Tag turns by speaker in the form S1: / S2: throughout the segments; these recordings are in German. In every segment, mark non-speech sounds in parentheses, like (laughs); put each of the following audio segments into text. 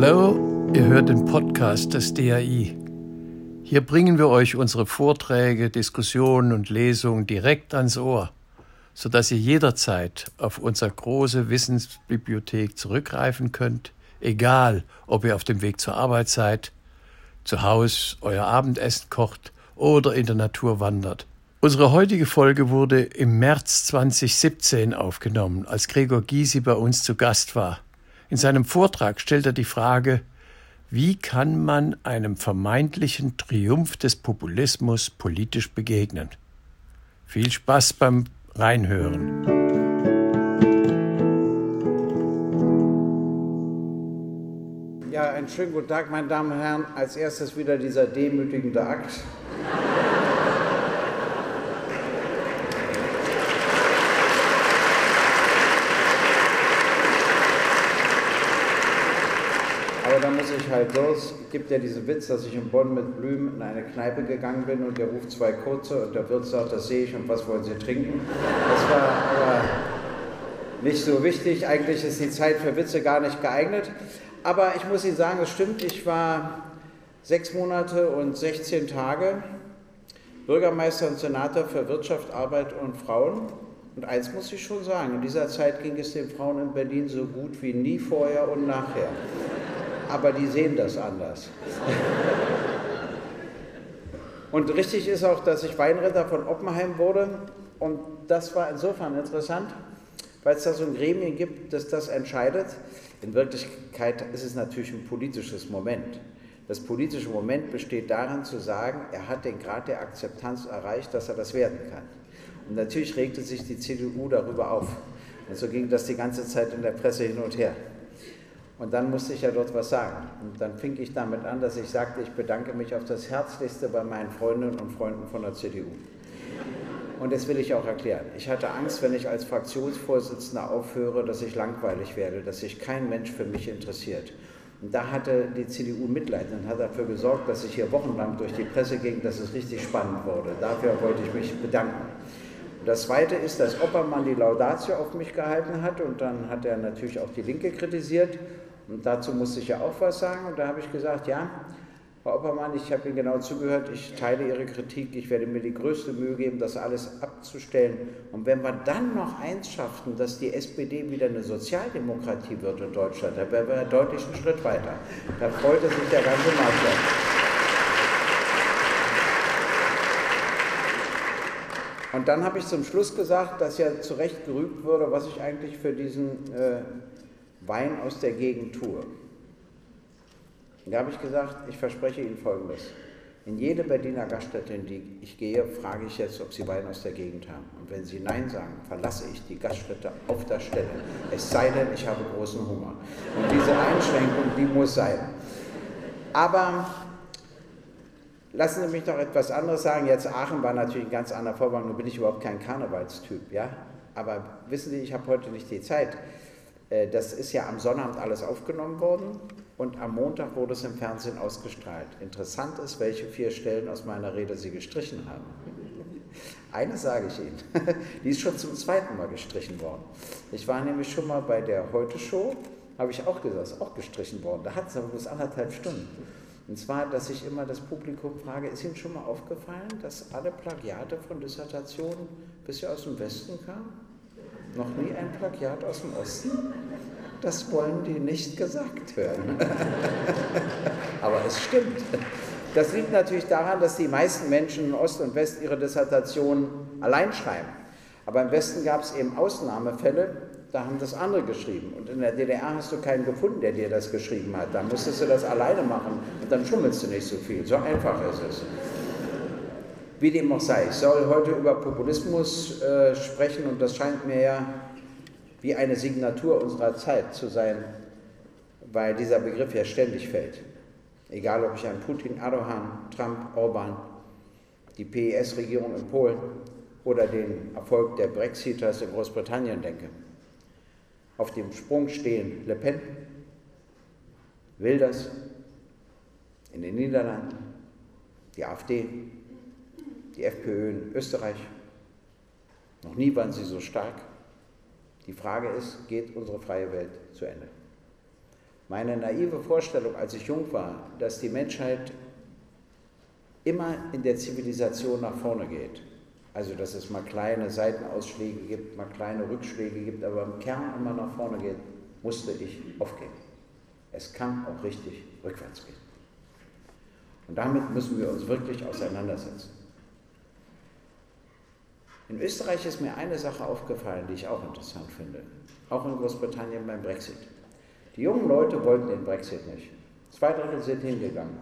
S1: Hallo, ihr hört den Podcast des DAI. Hier bringen wir euch unsere Vorträge, Diskussionen und Lesungen direkt ans Ohr, sodass ihr jederzeit auf unsere große Wissensbibliothek zurückgreifen könnt, egal ob ihr auf dem Weg zur Arbeit seid, zu Hause euer Abendessen kocht oder in der Natur wandert. Unsere heutige Folge wurde im März 2017 aufgenommen, als Gregor Gysi bei uns zu Gast war. In seinem Vortrag stellt er die Frage, wie kann man einem vermeintlichen Triumph des Populismus politisch begegnen? Viel Spaß beim Reinhören.
S2: Ja, einen schönen guten Tag, meine Damen und Herren. Als erstes wieder dieser demütigende Akt. Aber da muss ich halt los. Es gibt ja diesen Witz, dass ich in Bonn mit Blüm in eine Kneipe gegangen bin und der ruft zwei kurze und der Wirt sagt, das sehe ich und was wollen Sie trinken? Das war aber nicht so wichtig. Eigentlich ist die Zeit für Witze gar nicht geeignet. Aber ich muss Ihnen sagen, es stimmt, ich war sechs Monate und 16 Tage Bürgermeister und Senator für Wirtschaft, Arbeit und Frauen. Und eins muss ich schon sagen, in dieser Zeit ging es den Frauen in Berlin so gut wie nie vorher und nachher. Aber die sehen das anders. (laughs) Und richtig ist auch, dass ich Weinritter von Oppenheim wurde. Und das war insofern interessant, weil es da so ein Gremien gibt, das das entscheidet. In Wirklichkeit ist es natürlich ein politisches Moment. Das politische Moment besteht darin zu sagen, er hat den Grad der Akzeptanz erreicht, dass er das werden kann. Und natürlich regte sich die CDU darüber auf. Und so ging das die ganze Zeit in der Presse hin und her. Und dann musste ich ja dort was sagen. Und dann fing ich damit an, dass ich sagte, ich bedanke mich auf das Herzlichste bei meinen Freundinnen und Freunden von der CDU. Und das will ich auch erklären. Ich hatte Angst, wenn ich als Fraktionsvorsitzender aufhöre, dass ich langweilig werde, dass sich kein Mensch für mich interessiert. Und da hatte die CDU Mitleid und hat dafür gesorgt, dass ich hier wochenlang durch die Presse ging, dass es richtig spannend wurde. Dafür wollte ich mich bedanken. Das Zweite ist, dass Oppermann die Laudatio auf mich gehalten hat und dann hat er natürlich auch die Linke kritisiert. Und dazu musste ich ja auch was sagen. Und da habe ich gesagt, ja, Frau Oppermann, ich habe Ihnen genau zugehört, ich teile Ihre Kritik, ich werde mir die größte Mühe geben, das alles abzustellen. Und wenn wir dann noch eins schaffen, dass die SPD wieder eine Sozialdemokratie wird in Deutschland, dann wären wir deutlich einen Schritt weiter. Da freute sich der ganze Markt. Und dann habe ich zum Schluss gesagt, dass ja zu Recht gerügt würde, was ich eigentlich für diesen äh, Wein aus der Gegend tue. Und da habe ich gesagt, ich verspreche Ihnen Folgendes. In jede Berliner Gaststätte, in die ich gehe, frage ich jetzt, ob Sie Wein aus der Gegend haben. Und wenn Sie Nein sagen, verlasse ich die Gaststätte auf der Stelle. Es sei denn, ich habe großen Hunger. Und diese Einschränkung, die muss sein. Aber lassen Sie mich noch etwas anderes sagen. Jetzt Aachen war natürlich ein ganz anderer Vorgang. Nun bin ich überhaupt kein Karnevalstyp. Ja? Aber wissen Sie, ich habe heute nicht die Zeit. Äh, das ist ja am Sonnabend alles aufgenommen worden und am Montag wurde es im Fernsehen ausgestrahlt. Interessant ist, welche vier Stellen aus meiner Rede Sie gestrichen haben. Eine sage ich Ihnen, (laughs) die ist schon zum zweiten Mal gestrichen worden. Ich war nämlich schon mal bei der Heute-Show, habe ich auch gesagt, ist auch gestrichen worden. Da hat es aber bloß anderthalb Stunden. Und zwar, dass ich immer das Publikum frage, ist Ihnen schon mal aufgefallen, dass alle Plagiate von Dissertationen bisher aus dem Westen kamen? Noch nie ein Plagiat aus dem Osten? Das wollen die nicht gesagt hören. (laughs) Aber es stimmt. Das liegt natürlich daran, dass die meisten Menschen in Ost und West ihre Dissertationen allein schreiben. Aber im Westen gab es eben Ausnahmefälle, da haben das andere geschrieben. Und in der DDR hast du keinen gefunden, der dir das geschrieben hat. Da musstest du das alleine machen und dann schummelst du nicht so viel. So einfach ist es. Wie dem auch sei, ich soll heute über Populismus äh, sprechen und das scheint mir ja wie eine Signatur unserer Zeit zu sein, weil dieser Begriff ja ständig fällt. Egal, ob ich an Putin, Erdogan, Trump, Orban, die PES-Regierung in Polen oder den Erfolg der Brexiters in Großbritannien denke. Auf dem Sprung stehen Le Pen, Wilders in den Niederlanden, die AfD, die FPÖ in Österreich. Noch nie waren sie so stark. Die Frage ist, geht unsere freie Welt zu Ende? Meine naive Vorstellung, als ich jung war, dass die Menschheit immer in der Zivilisation nach vorne geht, also dass es mal kleine Seitenausschläge gibt, mal kleine Rückschläge gibt, aber im Kern immer nach vorne geht, musste ich aufgeben. Es kann auch richtig rückwärts gehen. Und damit müssen wir uns wirklich auseinandersetzen. In Österreich ist mir eine Sache aufgefallen, die ich auch interessant finde, auch in Großbritannien beim Brexit. Die jungen Leute wollten den Brexit nicht. Zwei Drittel sind hingegangen,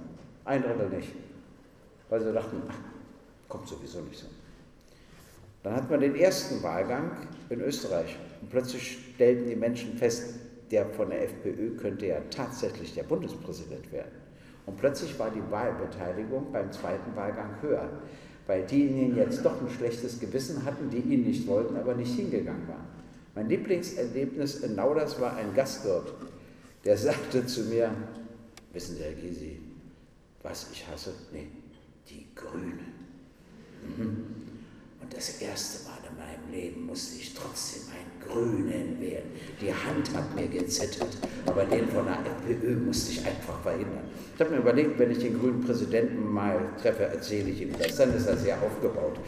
S2: ein Drittel nicht, weil sie dachten, ach, kommt sowieso nicht so. Dann hat man den ersten Wahlgang in Österreich und plötzlich stellten die Menschen fest, der von der FPÖ könnte ja tatsächlich der Bundespräsident werden. Und plötzlich war die Wahlbeteiligung beim zweiten Wahlgang höher, weil diejenigen jetzt doch ein schlechtes Gewissen hatten, die ihn nicht wollten, aber nicht hingegangen waren. Mein Lieblingserlebnis in Nauders war ein Gastwirt, der sagte zu mir, wissen Sie, Herr Gysi, was ich hasse? Nee, die Grünen. Mhm. Und das erste Mal in meinem Leben musste ich trotzdem einen Grünen wählen. Die Hand hat mir gezittert, aber den von der FPÖ musste ich einfach verhindern. Ich habe mir überlegt, wenn ich den grünen Präsidenten mal treffe, erzähle ich ihm das. Dann ist er sehr aufgebaut.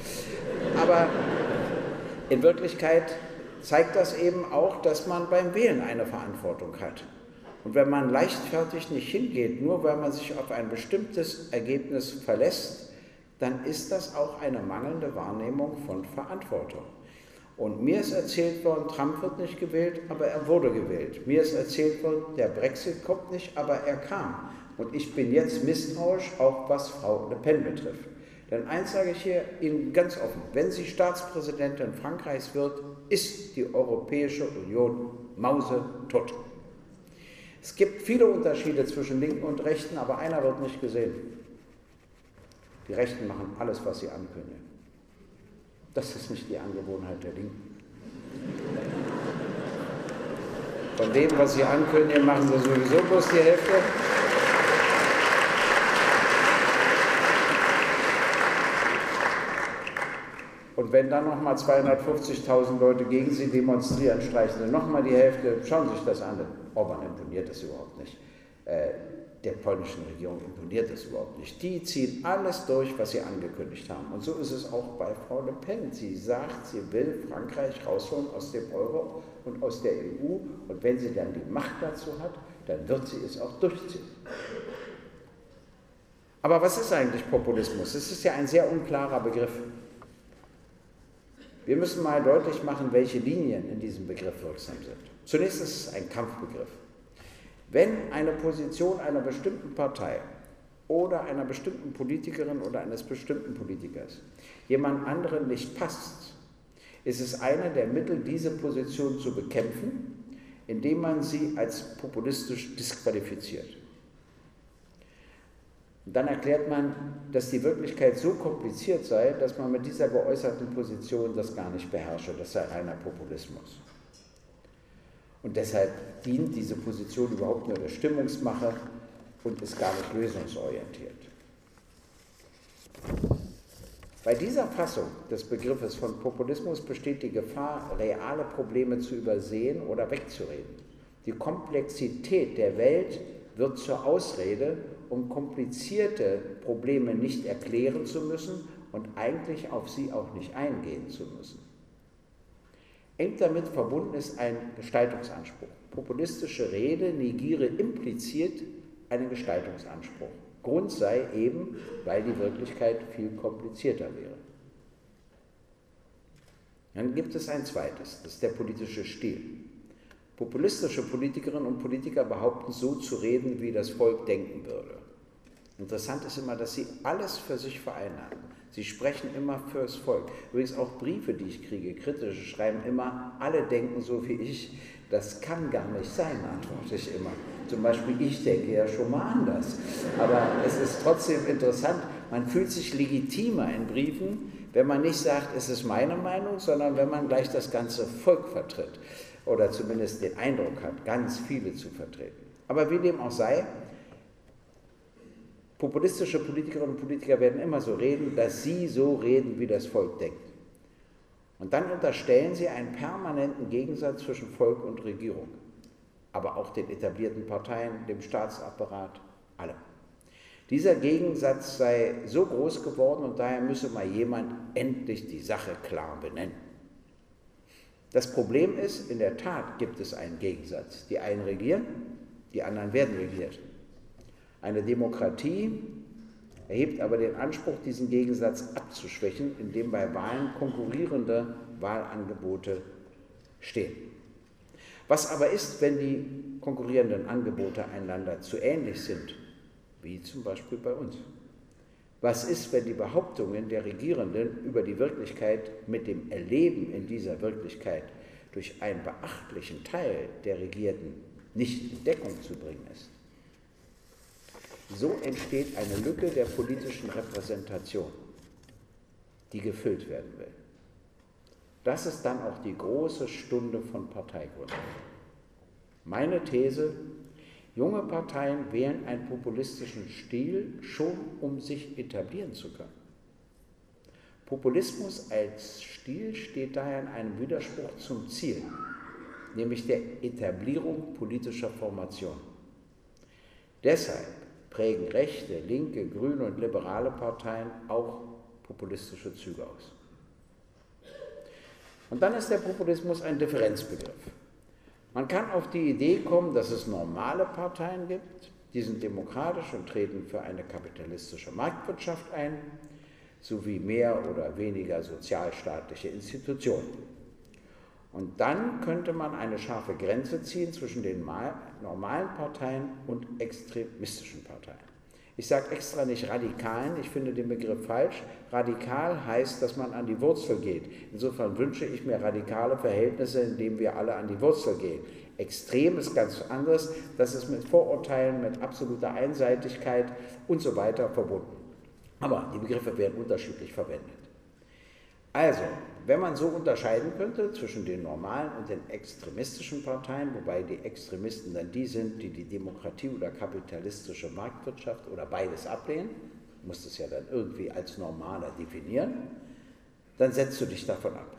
S2: Aber in Wirklichkeit zeigt das eben auch, dass man beim Wählen eine Verantwortung hat. Und wenn man leichtfertig nicht hingeht, nur weil man sich auf ein bestimmtes Ergebnis verlässt, dann ist das auch eine mangelnde Wahrnehmung von Verantwortung. Und mir ist erzählt worden, Trump wird nicht gewählt, aber er wurde gewählt. Mir ist erzählt worden, der Brexit kommt nicht, aber er kam. Und ich bin jetzt misstrauisch, auch was Frau Le Pen betrifft. Denn eins sage ich hier Ihnen ganz offen, wenn sie Staatspräsidentin Frankreichs wird, ist die Europäische Union mausetot. Es gibt viele Unterschiede zwischen Linken und Rechten, aber einer wird nicht gesehen. Die Rechten machen alles, was sie ankündigen. Das ist nicht die Angewohnheit der Linken. Von dem, was sie ankündigen, machen sie sowieso bloß die Hälfte. Und wenn dann nochmal 250.000 Leute gegen sie demonstrieren, streichen sie nochmal die Hälfte. Schauen Sie sich das an. Orban imponiert das überhaupt nicht. Äh, der polnischen Regierung imponiert das überhaupt nicht. Die ziehen alles durch, was sie angekündigt haben. Und so ist es auch bei Frau Le Pen. Sie sagt, sie will Frankreich rausholen aus dem Euro und aus der EU. Und wenn sie dann die Macht dazu hat, dann wird sie es auch durchziehen. Aber was ist eigentlich Populismus? Es ist ja ein sehr unklarer Begriff. Wir müssen mal deutlich machen, welche Linien in diesem Begriff wirksam sind. Zunächst ist es ein Kampfbegriff. Wenn eine Position einer bestimmten Partei oder einer bestimmten Politikerin oder eines bestimmten Politikers jemand anderen nicht passt, ist es einer der Mittel, diese Position zu bekämpfen, indem man sie als populistisch disqualifiziert. Und dann erklärt man, dass die Wirklichkeit so kompliziert sei, dass man mit dieser geäußerten Position das gar nicht beherrsche. Das sei reiner Populismus. Und deshalb dient diese Position überhaupt nur der Stimmungsmache und ist gar nicht lösungsorientiert. Bei dieser Fassung des Begriffes von Populismus besteht die Gefahr, reale Probleme zu übersehen oder wegzureden. Die Komplexität der Welt wird zur Ausrede, um komplizierte Probleme nicht erklären zu müssen und eigentlich auf sie auch nicht eingehen zu müssen. Eng damit verbunden ist ein Gestaltungsanspruch. Populistische Rede negiere impliziert einen Gestaltungsanspruch. Grund sei eben, weil die Wirklichkeit viel komplizierter wäre. Dann gibt es ein zweites, das ist der politische Stil. Populistische Politikerinnen und Politiker behaupten, so zu reden, wie das Volk denken würde. Interessant ist immer, dass sie alles für sich vereinnahmen. Sie sprechen immer fürs Volk. Übrigens auch Briefe, die ich kriege, kritische, schreiben immer, alle denken so wie ich. Das kann gar nicht sein, antworte ich immer. Zum Beispiel, ich denke ja schon mal anders. Aber es ist trotzdem interessant, man fühlt sich legitimer in Briefen, wenn man nicht sagt, es ist meine Meinung, sondern wenn man gleich das ganze Volk vertritt. Oder zumindest den Eindruck hat, ganz viele zu vertreten. Aber wie dem auch sei, Populistische Politikerinnen und Politiker werden immer so reden, dass sie so reden, wie das Volk denkt. Und dann unterstellen sie einen permanenten Gegensatz zwischen Volk und Regierung. Aber auch den etablierten Parteien, dem Staatsapparat, allem. Dieser Gegensatz sei so groß geworden und daher müsse mal jemand endlich die Sache klar benennen. Das Problem ist, in der Tat gibt es einen Gegensatz. Die einen regieren, die anderen werden regiert. Eine Demokratie erhebt aber den Anspruch, diesen Gegensatz abzuschwächen, indem bei Wahlen konkurrierende Wahlangebote stehen. Was aber ist, wenn die konkurrierenden Angebote einander zu ähnlich sind, wie zum Beispiel bei uns? Was ist, wenn die Behauptungen der Regierenden über die Wirklichkeit mit dem Erleben in dieser Wirklichkeit durch einen beachtlichen Teil der Regierten nicht in Deckung zu bringen ist? So entsteht eine Lücke der politischen Repräsentation, die gefüllt werden will. Das ist dann auch die große Stunde von Parteigründung. Meine These, junge Parteien wählen einen populistischen Stil schon, um sich etablieren zu können. Populismus als Stil steht daher in einem Widerspruch zum Ziel, nämlich der Etablierung politischer Formation. Deshalb prägen rechte, linke, grüne und liberale Parteien auch populistische Züge aus. Und dann ist der Populismus ein Differenzbegriff. Man kann auf die Idee kommen, dass es normale Parteien gibt, die sind demokratisch und treten für eine kapitalistische Marktwirtschaft ein, sowie mehr oder weniger sozialstaatliche Institutionen. Und dann könnte man eine scharfe Grenze ziehen zwischen den normalen Parteien und extremistischen Parteien. Ich sage extra nicht radikalen, ich finde den Begriff falsch. Radikal heißt, dass man an die Wurzel geht. Insofern wünsche ich mir radikale Verhältnisse, in denen wir alle an die Wurzel gehen. Extrem ist ganz anderes, das ist mit Vorurteilen, mit absoluter Einseitigkeit und so weiter verbunden. Aber die Begriffe werden unterschiedlich verwendet. Also, wenn man so unterscheiden könnte zwischen den normalen und den extremistischen Parteien, wobei die Extremisten dann die sind, die die Demokratie oder kapitalistische Marktwirtschaft oder beides ablehnen, musst es ja dann irgendwie als normaler definieren, dann setzt du dich davon ab.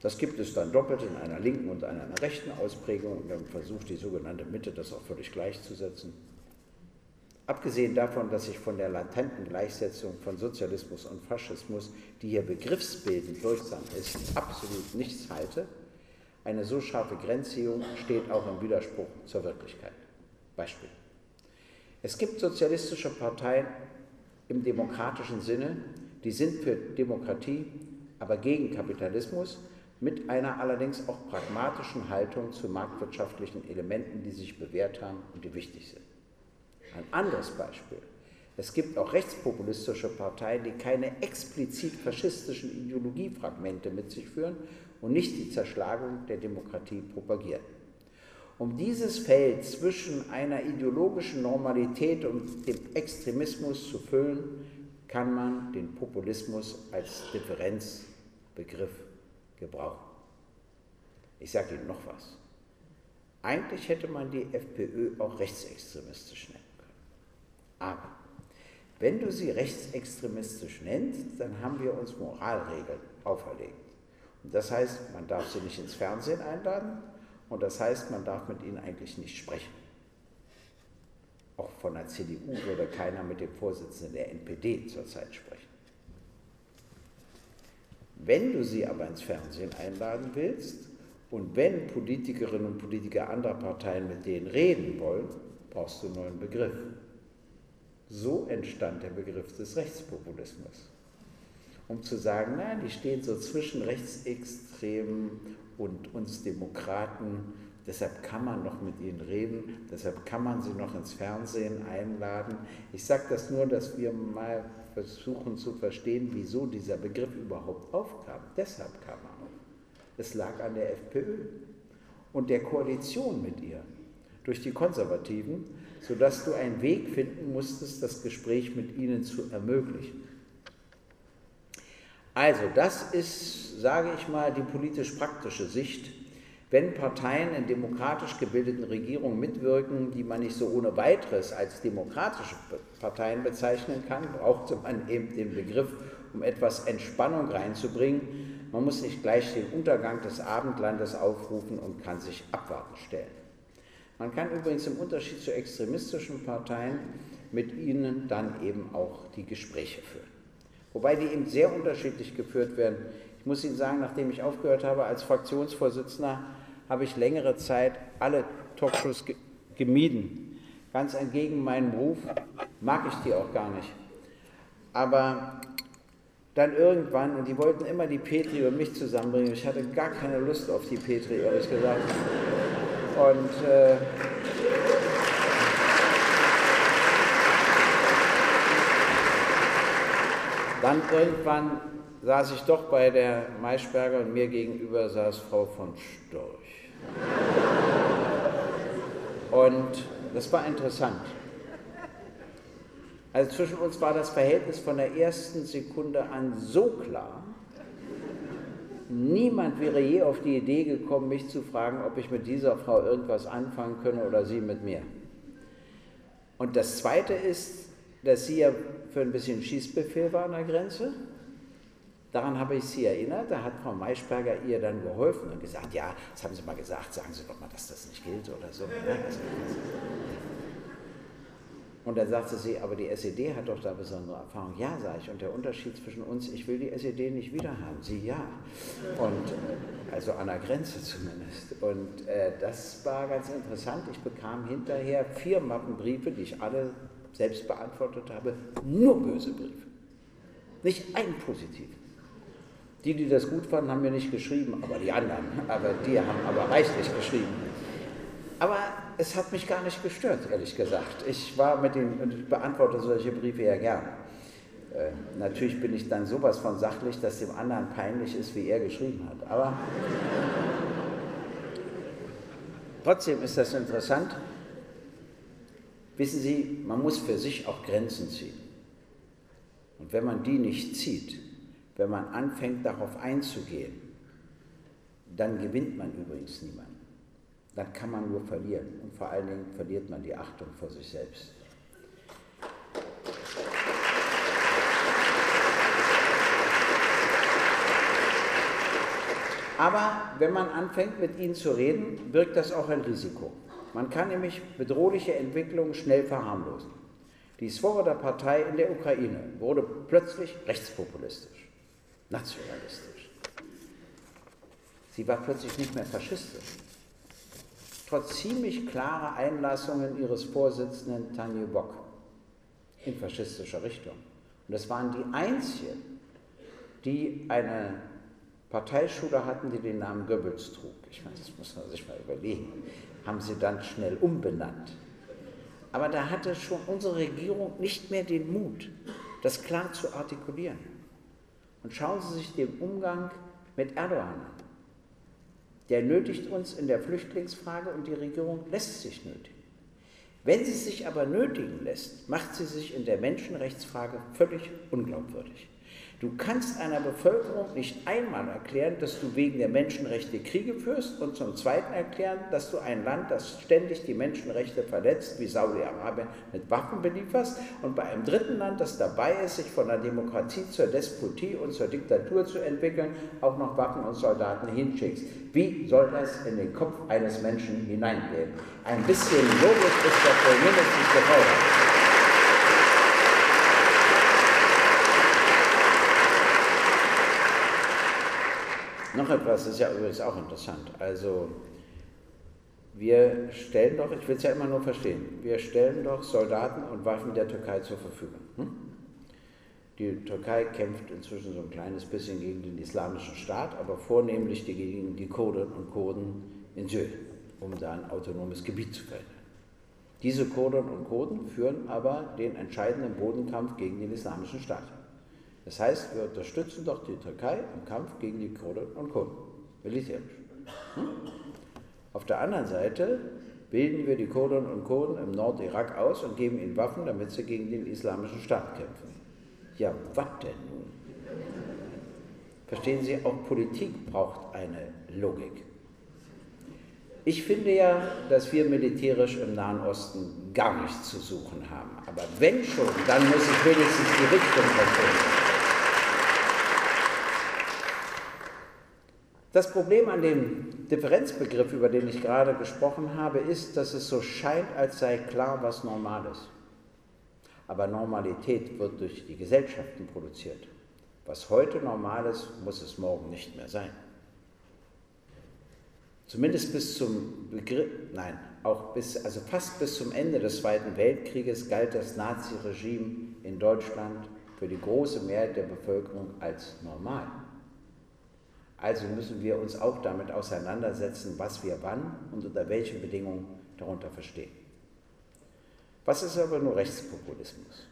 S2: Das gibt es dann doppelt in einer linken und einer rechten Ausprägung und dann versucht die sogenannte Mitte das auch völlig gleichzusetzen. Abgesehen davon, dass ich von der latenten Gleichsetzung von Sozialismus und Faschismus, die hier begriffsbildend wirksam ist, absolut nichts halte, eine so scharfe Grenzziehung steht auch im Widerspruch zur Wirklichkeit. Beispiel. Es gibt sozialistische Parteien im demokratischen Sinne, die sind für Demokratie, aber gegen Kapitalismus, mit einer allerdings auch pragmatischen Haltung zu marktwirtschaftlichen Elementen, die sich bewährt haben und die wichtig sind. Ein anderes Beispiel. Es gibt auch rechtspopulistische Parteien, die keine explizit faschistischen Ideologiefragmente mit sich führen und nicht die Zerschlagung der Demokratie propagieren. Um dieses Feld zwischen einer ideologischen Normalität und dem Extremismus zu füllen, kann man den Populismus als Differenzbegriff gebrauchen. Ich sage Ihnen noch was. Eigentlich hätte man die FPÖ auch rechtsextremistisch nennen. Aber wenn du sie rechtsextremistisch nennst, dann haben wir uns Moralregeln auferlegt. Und das heißt, man darf sie nicht ins Fernsehen einladen und das heißt, man darf mit ihnen eigentlich nicht sprechen. Auch von der CDU würde keiner mit dem Vorsitzenden der NPD zurzeit sprechen. Wenn du sie aber ins Fernsehen einladen willst und wenn Politikerinnen und Politiker anderer Parteien mit denen reden wollen, brauchst du einen neuen Begriff. So entstand der Begriff des Rechtspopulismus. Um zu sagen, nein, die stehen so zwischen Rechtsextremen und uns Demokraten, deshalb kann man noch mit ihnen reden, deshalb kann man sie noch ins Fernsehen einladen. Ich sage das nur, dass wir mal versuchen zu verstehen, wieso dieser Begriff überhaupt aufkam. Deshalb kam er auf. Es lag an der FPÖ und der Koalition mit ihr durch die Konservativen, sodass du einen Weg finden musstest, das Gespräch mit ihnen zu ermöglichen. Also das ist, sage ich mal, die politisch-praktische Sicht. Wenn Parteien in demokratisch gebildeten Regierungen mitwirken, die man nicht so ohne weiteres als demokratische Parteien bezeichnen kann, braucht man eben den Begriff, um etwas Entspannung reinzubringen, Man muss nicht gleich den Untergang des Abendlandes aufrufen und kann sich abwarten stellen. Man kann übrigens im Unterschied zu extremistischen Parteien mit ihnen dann eben auch die Gespräche führen. Wobei die eben sehr unterschiedlich geführt werden. Ich muss Ihnen sagen, nachdem ich aufgehört habe als Fraktionsvorsitzender, habe ich längere Zeit alle Talkshows ge gemieden. Ganz entgegen meinem Ruf mag ich die auch gar nicht. Aber dann irgendwann, und die wollten immer die Petri und mich zusammenbringen, ich hatte gar keine Lust auf die Petri, ehrlich gesagt. Und äh, dann irgendwann saß ich doch bei der Maischberger und mir gegenüber saß Frau von Storch. Und das war interessant. Also zwischen uns war das Verhältnis von der ersten Sekunde an so klar, Niemand wäre je auf die Idee gekommen, mich zu fragen, ob ich mit dieser Frau irgendwas anfangen könne oder sie mit mir. Und das Zweite ist, dass sie ja für ein bisschen Schießbefehl war an der Grenze. Daran habe ich sie erinnert. Da hat Frau Maischberger ihr dann geholfen und gesagt, ja, das haben Sie mal gesagt, sagen Sie doch mal, dass das nicht gilt oder so. Und dann sagte sie, aber die SED hat doch da besondere Erfahrung. Ja, sage ich. Und der Unterschied zwischen uns, ich will die SED nicht wiederhaben. Sie ja. Und also an der Grenze zumindest. Und äh, das war ganz interessant. Ich bekam hinterher vier Mappenbriefe, die ich alle selbst beantwortet habe, nur böse Briefe. Nicht ein positiv. Die, die das gut fanden, haben mir nicht geschrieben, aber die anderen, aber die haben aber reichlich geschrieben. Aber es hat mich gar nicht gestört, ehrlich gesagt. Ich war mit den, und ich beantworte solche Briefe ja gern. Äh, natürlich bin ich dann sowas von sachlich, dass dem anderen peinlich ist, wie er geschrieben hat. Aber (laughs) trotzdem ist das interessant. Wissen Sie, man muss für sich auch Grenzen ziehen. Und wenn man die nicht zieht, wenn man anfängt darauf einzugehen, dann gewinnt man übrigens niemanden dann kann man nur verlieren. Und vor allen Dingen verliert man die Achtung vor sich selbst. Aber wenn man anfängt, mit ihnen zu reden, birgt das auch ein Risiko. Man kann nämlich bedrohliche Entwicklungen schnell verharmlosen. Die Svoboda-Partei in der Ukraine wurde plötzlich rechtspopulistisch, nationalistisch. Sie war plötzlich nicht mehr faschistisch trotz ziemlich klarer Einlassungen ihres Vorsitzenden Tanje Bock in faschistischer Richtung. Und das waren die einzigen, die eine Parteischule hatten, die den Namen Goebbels trug. Ich meine, das muss man sich mal überlegen. Haben sie dann schnell umbenannt. Aber da hatte schon unsere Regierung nicht mehr den Mut, das klar zu artikulieren. Und schauen Sie sich den Umgang mit Erdogan an. Der nötigt uns in der Flüchtlingsfrage und die Regierung lässt sich nötigen. Wenn sie sich aber nötigen lässt, macht sie sich in der Menschenrechtsfrage völlig unglaubwürdig. Du kannst einer Bevölkerung nicht einmal erklären, dass du wegen der Menschenrechte Kriege führst und zum Zweiten erklären, dass du ein Land, das ständig die Menschenrechte verletzt, wie Saudi-Arabien, mit Waffen belieferst und bei einem dritten Land, das dabei ist, sich von der Demokratie zur Despotie und zur Diktatur zu entwickeln, auch noch Waffen und Soldaten hinschickst. Wie soll das in den Kopf eines Menschen hineingehen? Ein bisschen Logik ist dafür mindestens gefordert. Noch etwas ist ja übrigens auch interessant. Also wir stellen doch, ich will es ja immer nur verstehen, wir stellen doch Soldaten und Waffen der Türkei zur Verfügung. Hm? Die Türkei kämpft inzwischen so ein kleines bisschen gegen den islamischen Staat, aber vornehmlich gegen die Kurden und Kurden in Syrien, um da ein autonomes Gebiet zu verändern. Diese Kurden und Kurden führen aber den entscheidenden Bodenkampf gegen den islamischen Staat. Das heißt, wir unterstützen doch die Türkei im Kampf gegen die Kurden und Kurden, militärisch. Hm? Auf der anderen Seite bilden wir die Kurden und Kurden im Nordirak aus und geben ihnen Waffen, damit sie gegen den islamischen Staat kämpfen. Ja, was denn nun? Verstehen Sie, auch Politik braucht eine Logik. Ich finde ja, dass wir militärisch im Nahen Osten gar nichts zu suchen haben. Aber wenn schon, dann muss ich wenigstens die Richtung verstehen. Das Problem an dem Differenzbegriff, über den ich gerade gesprochen habe, ist, dass es so scheint, als sei klar, was normal ist. Aber Normalität wird durch die Gesellschaften produziert. Was heute normal ist, muss es morgen nicht mehr sein. Zumindest bis zum Begriff, nein, auch bis, also fast bis zum Ende des Zweiten Weltkrieges galt das Naziregime in Deutschland für die große Mehrheit der Bevölkerung als normal. Also müssen wir uns auch damit auseinandersetzen, was wir wann und unter welchen Bedingungen darunter verstehen. Was ist aber nur Rechtspopulismus?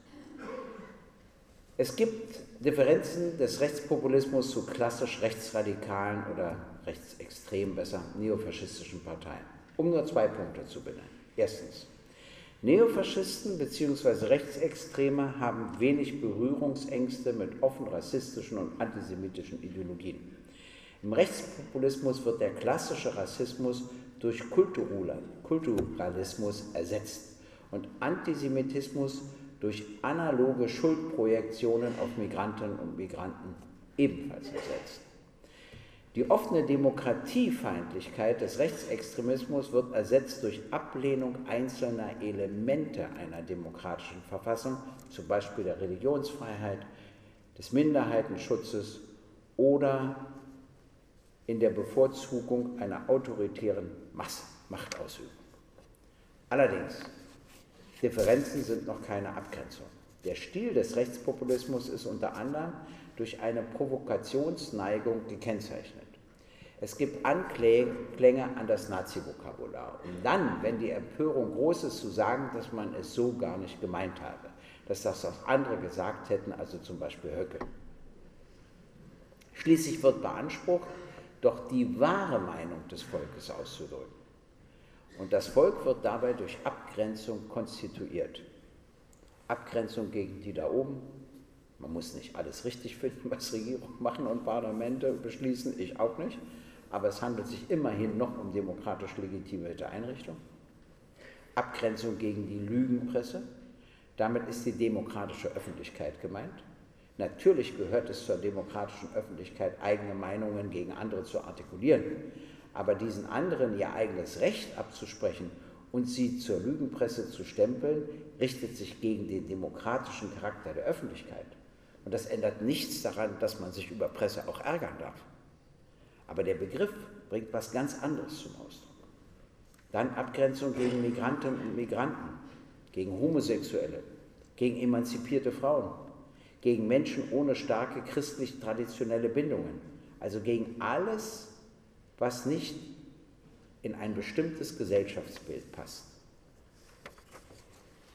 S2: Es gibt Differenzen des Rechtspopulismus zu klassisch rechtsradikalen oder rechtsextrem besser neofaschistischen Parteien. Um nur zwei Punkte zu benennen. Erstens, Neofaschisten bzw. Rechtsextreme haben wenig Berührungsängste mit offen rassistischen und antisemitischen Ideologien. Im Rechtspopulismus wird der klassische Rassismus durch Kulturalismus ersetzt und Antisemitismus durch analoge Schuldprojektionen auf Migrantinnen und Migranten ebenfalls ersetzt. Die offene Demokratiefeindlichkeit des Rechtsextremismus wird ersetzt durch Ablehnung einzelner Elemente einer demokratischen Verfassung, zum Beispiel der Religionsfreiheit, des Minderheitenschutzes oder in der Bevorzugung einer autoritären Machtausübung. Allerdings, Differenzen sind noch keine Abgrenzung. Der Stil des Rechtspopulismus ist unter anderem durch eine Provokationsneigung gekennzeichnet. Es gibt Anklänge an das Nazi-Vokabular, um dann, wenn die Empörung groß ist, zu sagen, dass man es so gar nicht gemeint habe, dass das auch andere gesagt hätten, also zum Beispiel Höcke. Schließlich wird beansprucht, doch die wahre Meinung des Volkes auszudrücken. Und das Volk wird dabei durch Abgrenzung konstituiert. Abgrenzung gegen die da oben. Man muss nicht alles richtig finden, was Regierungen (laughs) machen und Parlamente beschließen, ich auch nicht. Aber es handelt sich immerhin noch um demokratisch legitimierte Einrichtungen. Abgrenzung gegen die Lügenpresse. Damit ist die demokratische Öffentlichkeit gemeint. Natürlich gehört es zur demokratischen Öffentlichkeit, eigene Meinungen gegen andere zu artikulieren. Aber diesen anderen ihr eigenes Recht abzusprechen und sie zur Lügenpresse zu stempeln, richtet sich gegen den demokratischen Charakter der Öffentlichkeit. Und das ändert nichts daran, dass man sich über Presse auch ärgern darf. Aber der Begriff bringt was ganz anderes zum Ausdruck. Dann Abgrenzung gegen Migrantinnen und Migranten, gegen Homosexuelle, gegen emanzipierte Frauen, gegen Menschen ohne starke christlich-traditionelle Bindungen, also gegen alles, was nicht in ein bestimmtes Gesellschaftsbild passt.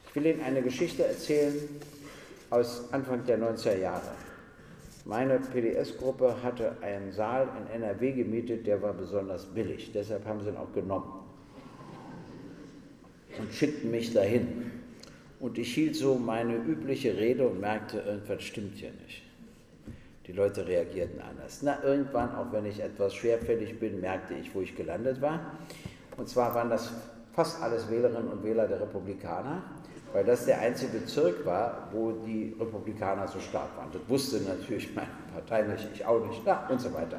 S2: Ich will Ihnen eine Geschichte erzählen aus Anfang der 90er Jahre. Meine PDS-Gruppe hatte einen Saal in NRW gemietet, der war besonders billig, deshalb haben sie ihn auch genommen und schickten mich dahin. Und ich hielt so meine übliche Rede und merkte, irgendwas stimmt hier nicht. Die Leute reagierten anders. Na, irgendwann, auch wenn ich etwas schwerfällig bin, merkte ich, wo ich gelandet war. Und zwar waren das fast alles Wählerinnen und Wähler der Republikaner, weil das der einzige Bezirk war, wo die Republikaner so stark waren. Das wusste natürlich meine Partei nicht, ich auch nicht, na, und so weiter.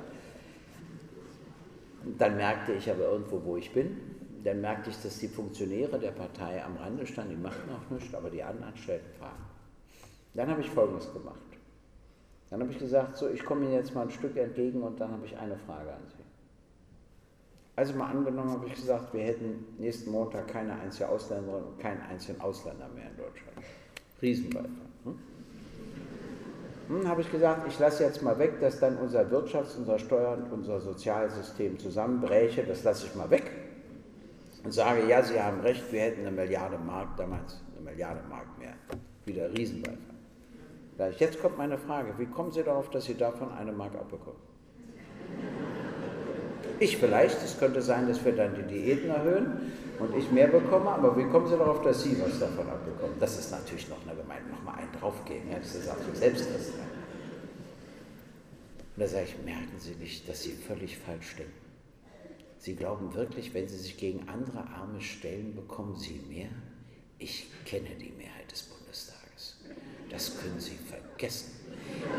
S2: Und dann merkte ich aber irgendwo, wo ich bin dann merkte ich, dass die Funktionäre der Partei am Rande standen, die machten auch nichts, aber die anderen stellten Fragen. Dann habe ich Folgendes gemacht. Dann habe ich gesagt, so, ich komme Ihnen jetzt mal ein Stück entgegen und dann habe ich eine Frage an Sie. Also mal angenommen habe ich gesagt, wir hätten nächsten Montag keine einzige Ausländerin und keinen einzigen Ausländer mehr in Deutschland. Riesenbeifall. Hm? Hm, habe ich gesagt, ich lasse jetzt mal weg, dass dann unser Wirtschafts-, unser Steuern- unser Sozialsystem zusammenbräche. Das lasse ich mal weg und sage, ja, Sie haben recht, wir hätten eine Milliarde Mark, damals eine Milliarde Mark mehr. Wieder Riesenbeifall. Jetzt kommt meine Frage, wie kommen Sie darauf, dass Sie davon eine Mark abbekommen? Ich vielleicht, es könnte sein, dass wir dann die Diäten erhöhen und ich mehr bekomme, aber wie kommen Sie darauf, dass Sie was davon abbekommen? Das ist natürlich noch eine Gemeinde, nochmal einen draufgehen, ja, das ist auch Selbstrecht. Und da sage ich, merken Sie nicht, dass Sie völlig falsch denken. Sie glauben wirklich, wenn Sie sich gegen andere Arme stellen, bekommen Sie mehr? Ich kenne die Mehrheit des Bundestages. das können Sie vergessen.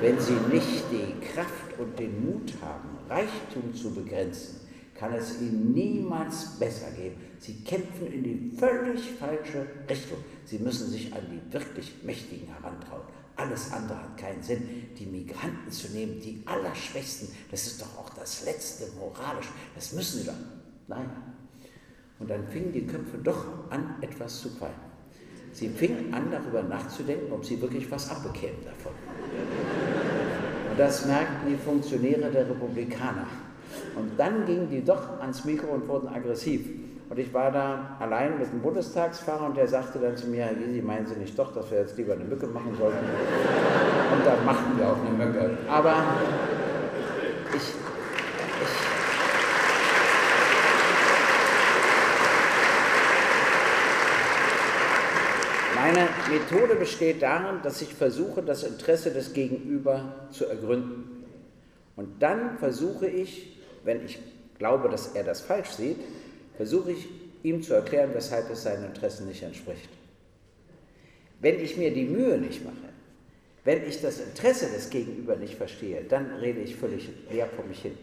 S2: Wenn Sie nicht die Kraft und den Mut haben, Reichtum zu begrenzen, kann es Ihnen niemals besser gehen. Sie kämpfen in die völlig falsche Richtung. Sie müssen sich an die wirklich Mächtigen herantrauen. Alles andere hat keinen Sinn. Die Migranten zu nehmen, die Allerschwächsten, das ist doch auch das Letzte moralisch. Das müssen Sie doch. Nein. Und dann fingen die Köpfe doch an, etwas zu qualmen. Sie fingen an, darüber nachzudenken, ob sie wirklich was abbekämen davon. Und das merkten die Funktionäre der Republikaner. Und dann gingen die doch ans Mikro und wurden aggressiv. Und ich war da allein mit dem Bundestagsfahrer und der sagte dann zu mir, Herr Gysi, meinen Sie nicht doch, dass wir jetzt lieber eine Mücke machen sollten? Und da machten wir auch eine Mücke. Aber ich, ich Meine Methode besteht darin, dass ich versuche, das Interesse des Gegenüber zu ergründen. Und dann versuche ich, wenn ich glaube, dass er das falsch sieht, versuche ich ihm zu erklären, weshalb es seinen Interessen nicht entspricht. Wenn ich mir die Mühe nicht mache, wenn ich das Interesse des Gegenüber nicht verstehe, dann rede ich völlig leer vor mich hin.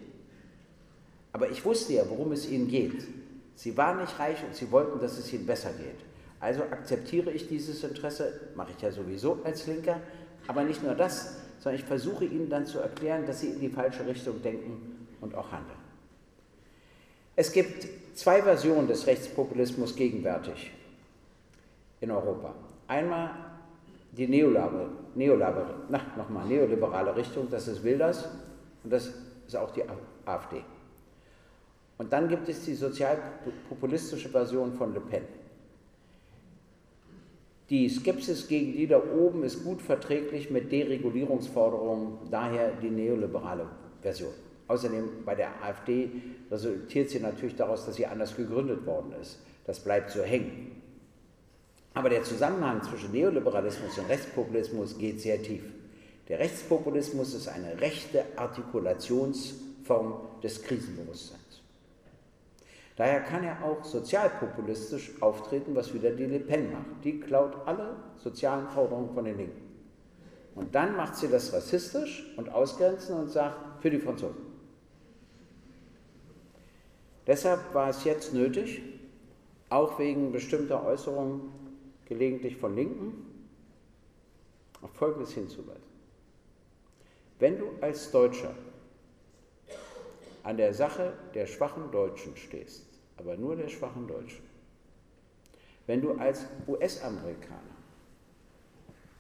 S2: Aber ich wusste ja, worum es ihnen geht. Sie waren nicht reich und sie wollten, dass es ihnen besser geht. Also akzeptiere ich dieses Interesse, mache ich ja sowieso als Linker, aber nicht nur das, sondern ich versuche ihnen dann zu erklären, dass sie in die falsche Richtung denken und auch handeln. Es gibt zwei Versionen des Rechtspopulismus gegenwärtig in Europa. Einmal die neoliberale, neoliberale, na, nochmal, neoliberale Richtung, das ist Wilders und das ist auch die AfD. Und dann gibt es die sozialpopulistische Version von Le Pen. Die Skepsis gegen die da oben ist gut verträglich mit Deregulierungsforderungen, daher die neoliberale Version. Außerdem bei der AfD resultiert sie natürlich daraus, dass sie anders gegründet worden ist. Das bleibt so hängen. Aber der Zusammenhang zwischen Neoliberalismus und Rechtspopulismus geht sehr tief. Der Rechtspopulismus ist eine rechte Artikulationsform des Krisenbewusstseins. Daher kann er auch sozialpopulistisch auftreten, was wieder die Le Pen macht. Die klaut alle sozialen Forderungen von den Linken. Und dann macht sie das rassistisch und ausgrenzend und sagt, für die Franzosen. Deshalb war es jetzt nötig, auch wegen bestimmter Äußerungen gelegentlich von Linken, auf Folgendes hinzuweisen. Wenn du als Deutscher an der Sache der schwachen Deutschen stehst, aber nur der schwachen Deutschen, wenn du als US-Amerikaner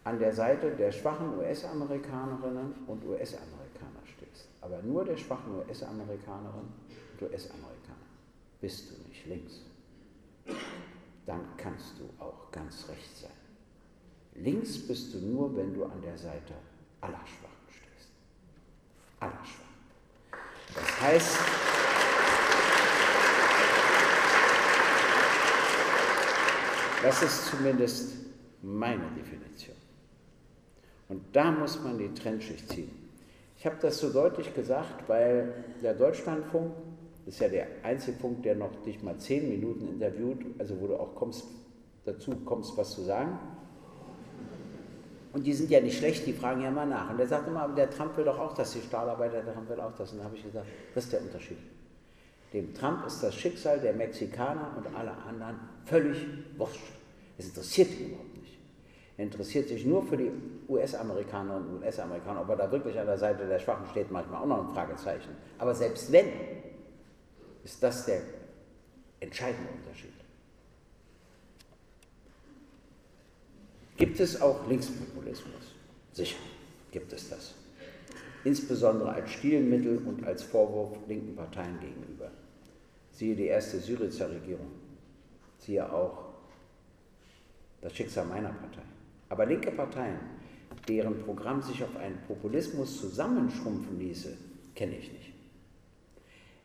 S2: an der Seite der schwachen US-Amerikanerinnen und US-Amerikaner stehst, aber nur der schwachen US-Amerikanerinnen und US-Amerikaner, bist du nicht links. Dann kannst du auch ganz rechts sein. Links bist du nur, wenn du an der Seite aller Schwachen stehst. Aller Schwachen. Das heißt, das ist zumindest meine Definition. Und da muss man die Trennschicht ziehen. Ich habe das so deutlich gesagt, weil der Deutschlandfunk ist ja der einzige Punkt, der noch dich mal zehn Minuten interviewt, also wo du auch kommst, dazu kommst, was zu sagen. Und die sind ja nicht schlecht, die fragen ja mal nach. Und der sagt immer, aber der Trump will doch auch das, die Stahlarbeiter, der Trump will auch das. Und da habe ich gesagt, das ist der Unterschied. Dem Trump ist das Schicksal der Mexikaner und aller anderen völlig wurscht. Es interessiert ihn überhaupt nicht. Er interessiert sich nur für die US-Amerikaner und US-Amerikaner. Ob er da wirklich an der Seite der Schwachen steht, manchmal auch noch ein Fragezeichen. Aber selbst wenn, ist das der entscheidende Unterschied. Gibt es auch Linkspopulismus? Sicher gibt es das. Insbesondere als Stilmittel und als Vorwurf linken Parteien gegenüber. Siehe die erste Syrizer Regierung. Siehe auch das Schicksal meiner Partei. Aber linke Parteien, deren Programm sich auf einen Populismus zusammenschrumpfen ließe, kenne ich nicht.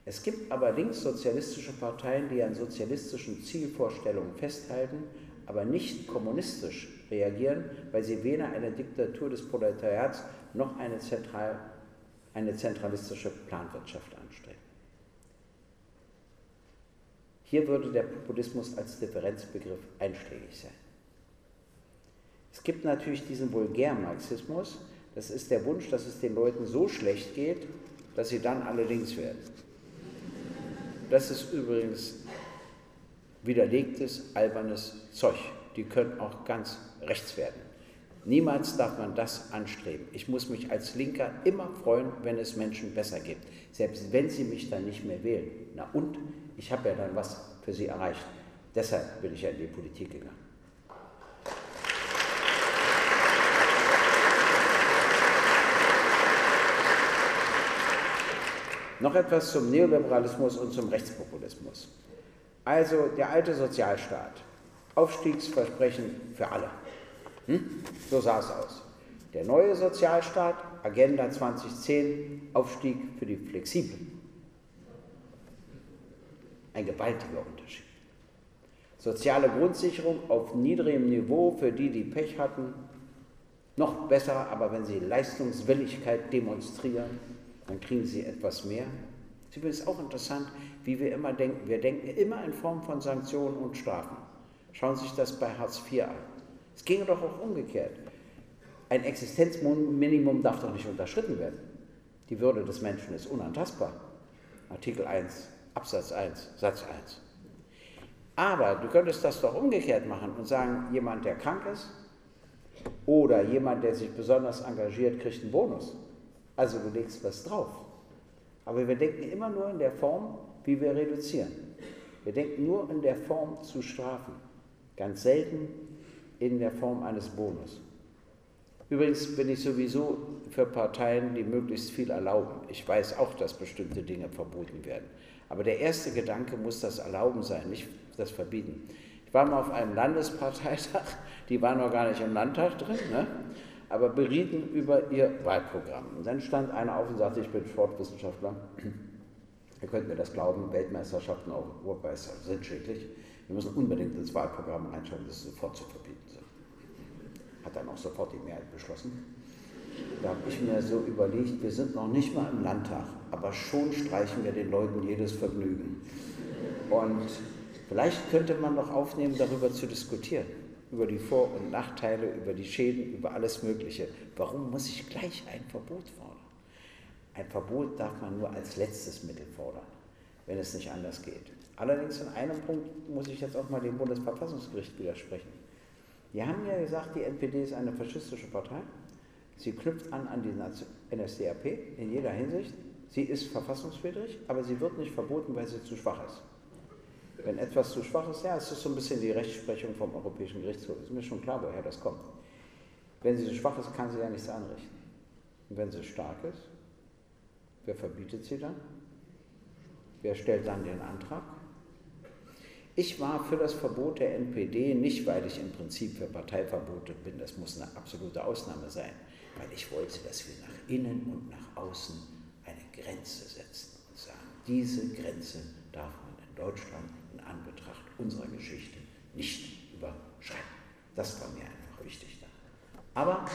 S2: Es gibt aber linkssozialistische Parteien, die an sozialistischen Zielvorstellungen festhalten, aber nicht kommunistisch reagieren, weil sie weder eine Diktatur des Proletariats noch eine, zentral, eine zentralistische Planwirtschaft anstreben. Hier würde der Populismus als Differenzbegriff einschlägig sein. Es gibt natürlich diesen Vulgärmarxismus, das ist der Wunsch, dass es den Leuten so schlecht geht, dass sie dann alle links werden. Das ist übrigens widerlegtes, albernes Zeug. Die können auch ganz rechts werden. Niemals darf man das anstreben. Ich muss mich als Linker immer freuen, wenn es Menschen besser geht, selbst wenn sie mich dann nicht mehr wählen. Na und, ich habe ja dann was für sie erreicht. Deshalb bin ich ja in die Politik gegangen. Noch etwas zum Neoliberalismus und zum Rechtspopulismus. Also der alte Sozialstaat, Aufstiegsversprechen für alle. Hm? So sah es aus. Der neue Sozialstaat, Agenda 2010, Aufstieg für die Flexiblen. Ein gewaltiger Unterschied. Soziale Grundsicherung auf niedrigem Niveau für die, die Pech hatten. Noch besser, aber wenn sie Leistungswilligkeit demonstrieren, dann kriegen sie etwas mehr. Es ist auch interessant, wie wir immer denken. Wir denken immer in Form von Sanktionen und Strafen. Schauen Sie sich das bei Hartz IV an. Es ginge doch auch umgekehrt. Ein Existenzminimum darf doch nicht unterschritten werden. Die Würde des Menschen ist unantastbar. Artikel 1, Absatz 1, Satz 1. Aber du könntest das doch umgekehrt machen und sagen, jemand, der krank ist oder jemand, der sich besonders engagiert, kriegt einen Bonus. Also du legst was drauf. Aber wir denken immer nur in der Form, wie wir reduzieren. Wir denken nur in der Form zu strafen. Ganz selten in der Form eines Bonus. Übrigens bin ich sowieso für Parteien, die möglichst viel erlauben. Ich weiß auch, dass bestimmte Dinge verboten werden. Aber der erste Gedanke muss das Erlauben sein, nicht das Verbieten. Ich war mal auf einem Landesparteitag, die waren noch gar nicht im Landtag drin, ne? Aber berieten über ihr Wahlprogramm. Und dann stand einer auf und sagte, ich bin Sportwissenschaftler. (clears throat) Ihr könnt mir das glauben, Weltmeisterschaften, auch Urmeister sind schädlich. Wir müssen unbedingt ins Wahlprogramm reinschauen, das sofort zu verbieten sind. Hat dann auch sofort die Mehrheit beschlossen. Da habe ich mir so überlegt, wir sind noch nicht mal im Landtag, aber schon streichen wir den Leuten jedes Vergnügen. Und vielleicht könnte man noch aufnehmen, darüber zu diskutieren, über die Vor- und Nachteile, über die Schäden, über alles Mögliche. Warum muss ich gleich ein Verbot fordern? Ein Verbot darf man nur als letztes Mittel fordern, wenn es nicht anders geht. Allerdings in einem Punkt muss ich jetzt auch mal dem Bundesverfassungsgericht widersprechen. Die haben ja gesagt, die NPD ist eine faschistische Partei. Sie knüpft an an die NSDAP in jeder Hinsicht. Sie ist verfassungswidrig, aber sie wird nicht verboten, weil sie zu schwach ist. Wenn etwas zu schwach ist, ja, es ist so ein bisschen die Rechtsprechung vom Europäischen Gerichtshof. Ist mir schon klar, woher das kommt. Wenn sie so schwach ist, kann sie ja nichts anrichten. Und wenn sie stark ist, wer verbietet sie dann? Wer stellt dann den Antrag? Ich war für das Verbot der NPD nicht, weil ich im Prinzip für Parteiverbote bin, das muss eine absolute Ausnahme sein, weil ich wollte, dass wir nach innen und nach außen eine Grenze setzen und sagen, diese Grenze darf man in Deutschland unserer Geschichte nicht überschreiten. Das war mir einfach wichtig. Aber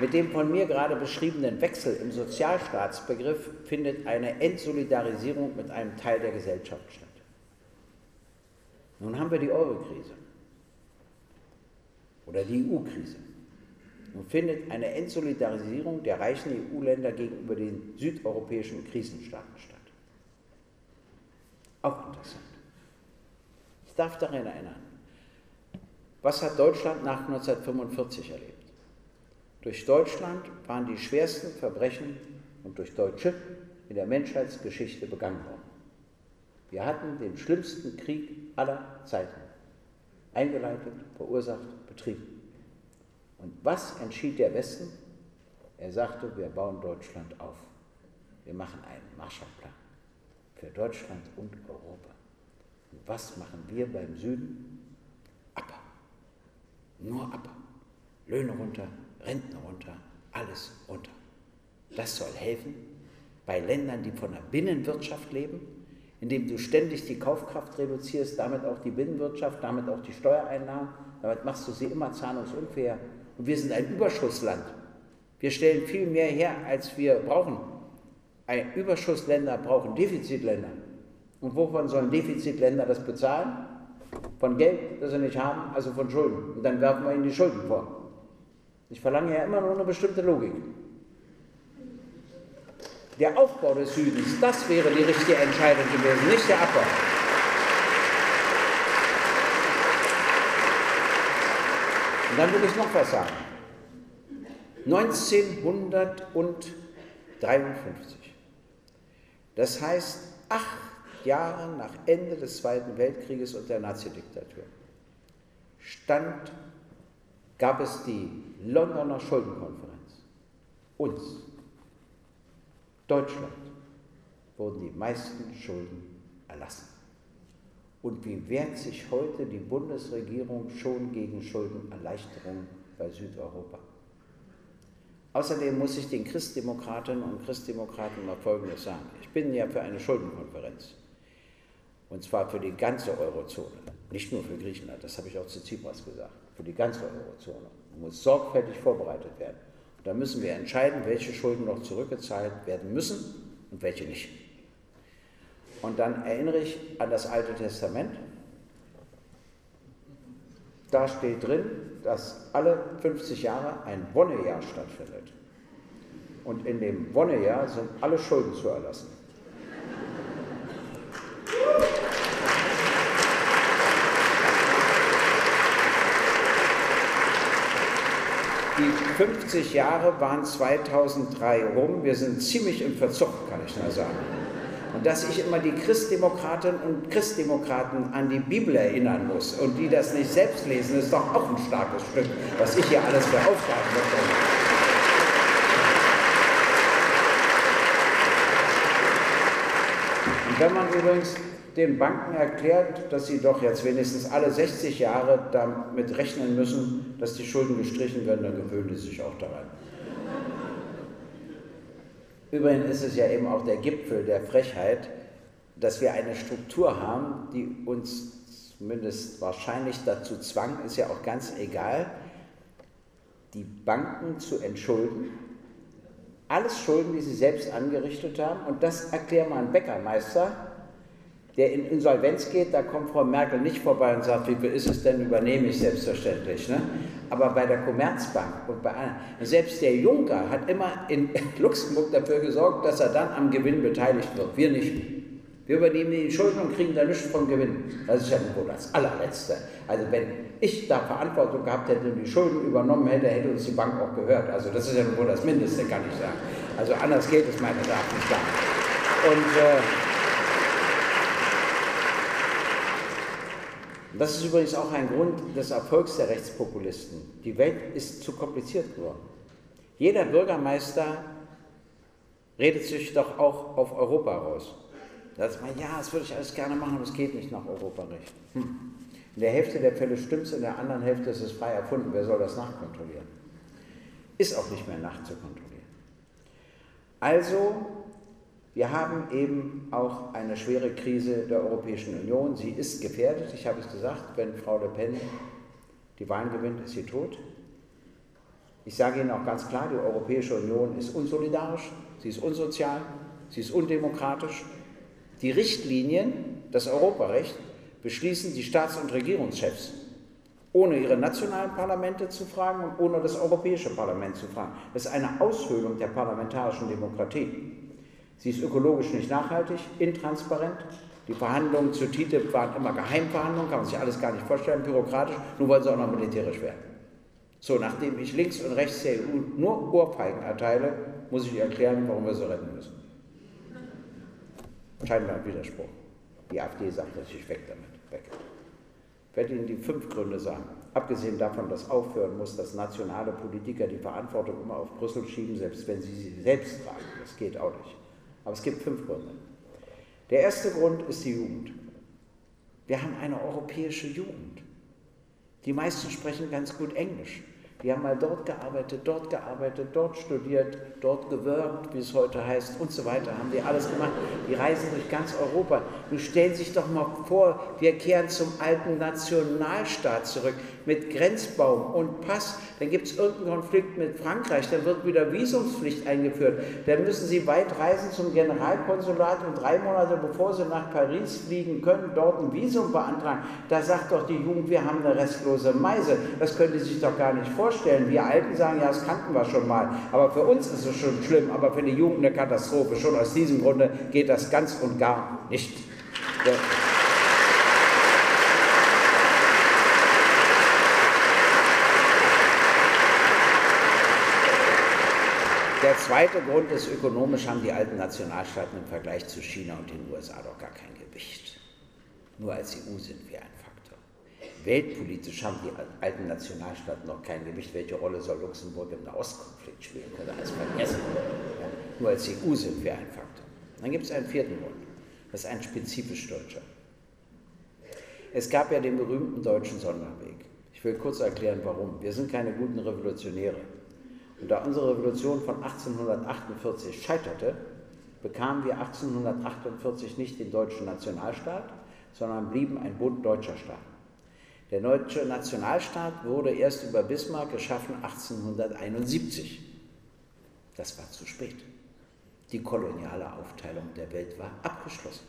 S2: Mit dem von mir gerade beschriebenen Wechsel im Sozialstaatsbegriff findet eine Entsolidarisierung mit einem Teil der Gesellschaft statt. Nun haben wir die Euro-Krise oder die EU-Krise. Nun findet eine Entsolidarisierung der reichen EU-Länder gegenüber den südeuropäischen Krisenstaaten statt. Auch interessant. Ich darf daran erinnern, was hat Deutschland nach 1945 erlebt? Durch Deutschland waren die schwersten Verbrechen und durch Deutsche in der Menschheitsgeschichte begangen worden. Wir hatten den schlimmsten Krieg aller Zeiten eingeleitet, verursacht, betrieben. Und was entschied der Westen? Er sagte, wir bauen Deutschland auf. Wir machen einen Marshallplan für Deutschland und Europa. Und was machen wir beim Süden? Ab. Nur ab. Löhne runter, Renten runter, alles runter. Das soll helfen bei Ländern, die von der Binnenwirtschaft leben, indem du ständig die Kaufkraft reduzierst, damit auch die Binnenwirtschaft, damit auch die Steuereinnahmen, damit machst du sie immer zahlungsunfair. Und wir sind ein Überschussland. Wir stellen viel mehr her, als wir brauchen. Ein Überschussländer brauchen Defizitländer. Und wovon sollen Defizitländer das bezahlen? Von Geld, das sie nicht haben, also von Schulden. Und dann werfen wir ihnen die Schulden vor. Ich verlange ja immer nur eine bestimmte Logik. Der Aufbau des Südens, das wäre die richtige Entscheidung gewesen, nicht der Abbau. Und dann will ich noch was sagen. 1953, das heißt acht Jahre nach Ende des Zweiten Weltkrieges und der Nazidiktatur, stand, gab es die Londoner Schuldenkonferenz. Uns, Deutschland, wurden die meisten Schulden erlassen. Und wie wehrt sich heute die Bundesregierung schon gegen Schuldenerleichterung bei Südeuropa? Außerdem muss ich den Christdemokratinnen und Christdemokraten mal Folgendes sagen. Ich bin ja für eine Schuldenkonferenz. Und zwar für die ganze Eurozone, nicht nur für Griechenland, das habe ich auch zu Tsipras gesagt, für die ganze Eurozone. Muss sorgfältig vorbereitet werden. Und da müssen wir entscheiden, welche Schulden noch zurückgezahlt werden müssen und welche nicht. Und dann erinnere ich an das Alte Testament. Da steht drin, dass alle 50 Jahre ein Wonnejahr stattfindet. Und in dem Wonnejahr sind alle Schulden zu erlassen. Die 50 Jahre waren 2003 rum. Wir sind ziemlich im Verzug, kann ich nur sagen. Dass ich immer die Christdemokratinnen und Christdemokraten an die Bibel erinnern muss und die das nicht selbst lesen, ist doch auch ein starkes Stück, was ich hier alles für Aufgaben bekomme. Und wenn man übrigens den Banken erklärt, dass sie doch jetzt wenigstens alle 60 Jahre damit rechnen müssen, dass die Schulden gestrichen werden, dann gewöhnen die sich auch daran. Übrigens ist es ja eben auch der Gipfel der Frechheit, dass wir eine Struktur haben, die uns zumindest wahrscheinlich dazu zwang, ist ja auch ganz egal, die Banken zu entschulden. Alles Schulden, die sie selbst angerichtet haben. Und das erklärt mal ein Bäckermeister, der in Insolvenz geht, da kommt Frau Merkel nicht vorbei und sagt, wie viel ist es denn, übernehme ich selbstverständlich. Ne? Aber bei der Commerzbank und bei anderen, selbst der Juncker hat immer in (laughs) Luxemburg dafür gesorgt, dass er dann am Gewinn beteiligt wird. Wir nicht. Wir übernehmen die Schulden und kriegen da nichts vom Gewinn. Das ist ja nur das allerletzte. Also wenn ich da Verantwortung gehabt hätte und die Schulden übernommen hätte, hätte uns die Bank auch gehört. Also das ist ja nur das Mindeste, kann ich sagen. Also anders geht es meines Erachtens gar nicht. Und äh, das ist übrigens auch ein Grund des Erfolgs der Rechtspopulisten. Die Welt ist zu kompliziert geworden. Jeder Bürgermeister redet sich doch auch auf Europa raus. Da sagt man, ja, das würde ich alles gerne machen, aber es geht nicht nach Europarecht. Hm. In der Hälfte der Fälle stimmt es, in der anderen Hälfte ist es frei erfunden. Wer soll das nachkontrollieren? Ist auch nicht mehr nachzukontrollieren. Also wir haben eben auch eine schwere Krise der Europäischen Union. Sie ist gefährdet. Ich habe es gesagt, wenn Frau Le Pen die Wahlen gewinnt, ist sie tot. Ich sage Ihnen auch ganz klar, die Europäische Union ist unsolidarisch, sie ist unsozial, sie ist undemokratisch. Die Richtlinien, das Europarecht, beschließen die Staats- und Regierungschefs, ohne ihre nationalen Parlamente zu fragen und ohne das Europäische Parlament zu fragen. Das ist eine Aushöhlung der parlamentarischen Demokratie. Sie ist ökologisch nicht nachhaltig, intransparent. Die Verhandlungen zur TTIP waren immer Geheimverhandlungen, kann man sich alles gar nicht vorstellen, bürokratisch, nur wollen sie auch noch militärisch werden. So, nachdem ich links und rechts der EU nur Ohrfeigen erteile, muss ich erklären, warum wir sie retten müssen. Scheinbar ein Widerspruch. Die AfD sagt natürlich weg damit, weg. Ich werde Ihnen die fünf Gründe sagen. Abgesehen davon, dass aufhören muss, dass nationale Politiker die Verantwortung immer auf Brüssel schieben, selbst wenn sie sie selbst tragen. Das geht auch nicht. Aber es gibt fünf Gründe. Der erste Grund ist die Jugend. Wir haben eine europäische Jugend. Die meisten sprechen ganz gut Englisch. Die haben mal dort gearbeitet, dort gearbeitet, dort studiert, dort gewirkt, wie es heute heißt und so weiter. Haben die alles gemacht. Die reisen durch ganz Europa. Nun stellen Sie sich doch mal vor, wir kehren zum alten Nationalstaat zurück mit Grenzbaum und Pass. Dann gibt es irgendeinen Konflikt mit Frankreich, dann wird wieder Visumspflicht eingeführt. Dann müssen Sie weit reisen zum Generalkonsulat und drei Monate bevor Sie nach Paris fliegen können, dort ein Visum beantragen. Da sagt doch die Jugend, wir haben eine restlose Meise. Das können die sich doch gar nicht vorstellen. Wir Alten sagen, ja, das kannten wir schon mal. Aber für uns ist es schon schlimm, aber für die Jugend eine Katastrophe. Schon aus diesem Grunde geht das ganz und gar nicht. Ja. Der zweite Grund ist, ökonomisch haben die alten Nationalstaaten im Vergleich zu China und den USA doch gar kein Gewicht. Nur als EU sind wir ein Weltpolitisch haben die alten Nationalstaaten noch kein Gewicht. Welche Rolle soll Luxemburg im Nahostkonflikt spielen? Können alles vergessen. Ja, nur als EU sind wir ein Faktor. Dann gibt es einen vierten Grund. Das ist ein spezifisch deutscher. Es gab ja den berühmten deutschen Sonderweg. Ich will kurz erklären, warum. Wir sind keine guten Revolutionäre. Und da unsere Revolution von 1848 scheiterte, bekamen wir 1848 nicht den deutschen Nationalstaat, sondern blieben ein Bund deutscher Staaten. Der deutsche Nationalstaat wurde erst über Bismarck geschaffen 1871. Das war zu spät. Die koloniale Aufteilung der Welt war abgeschlossen.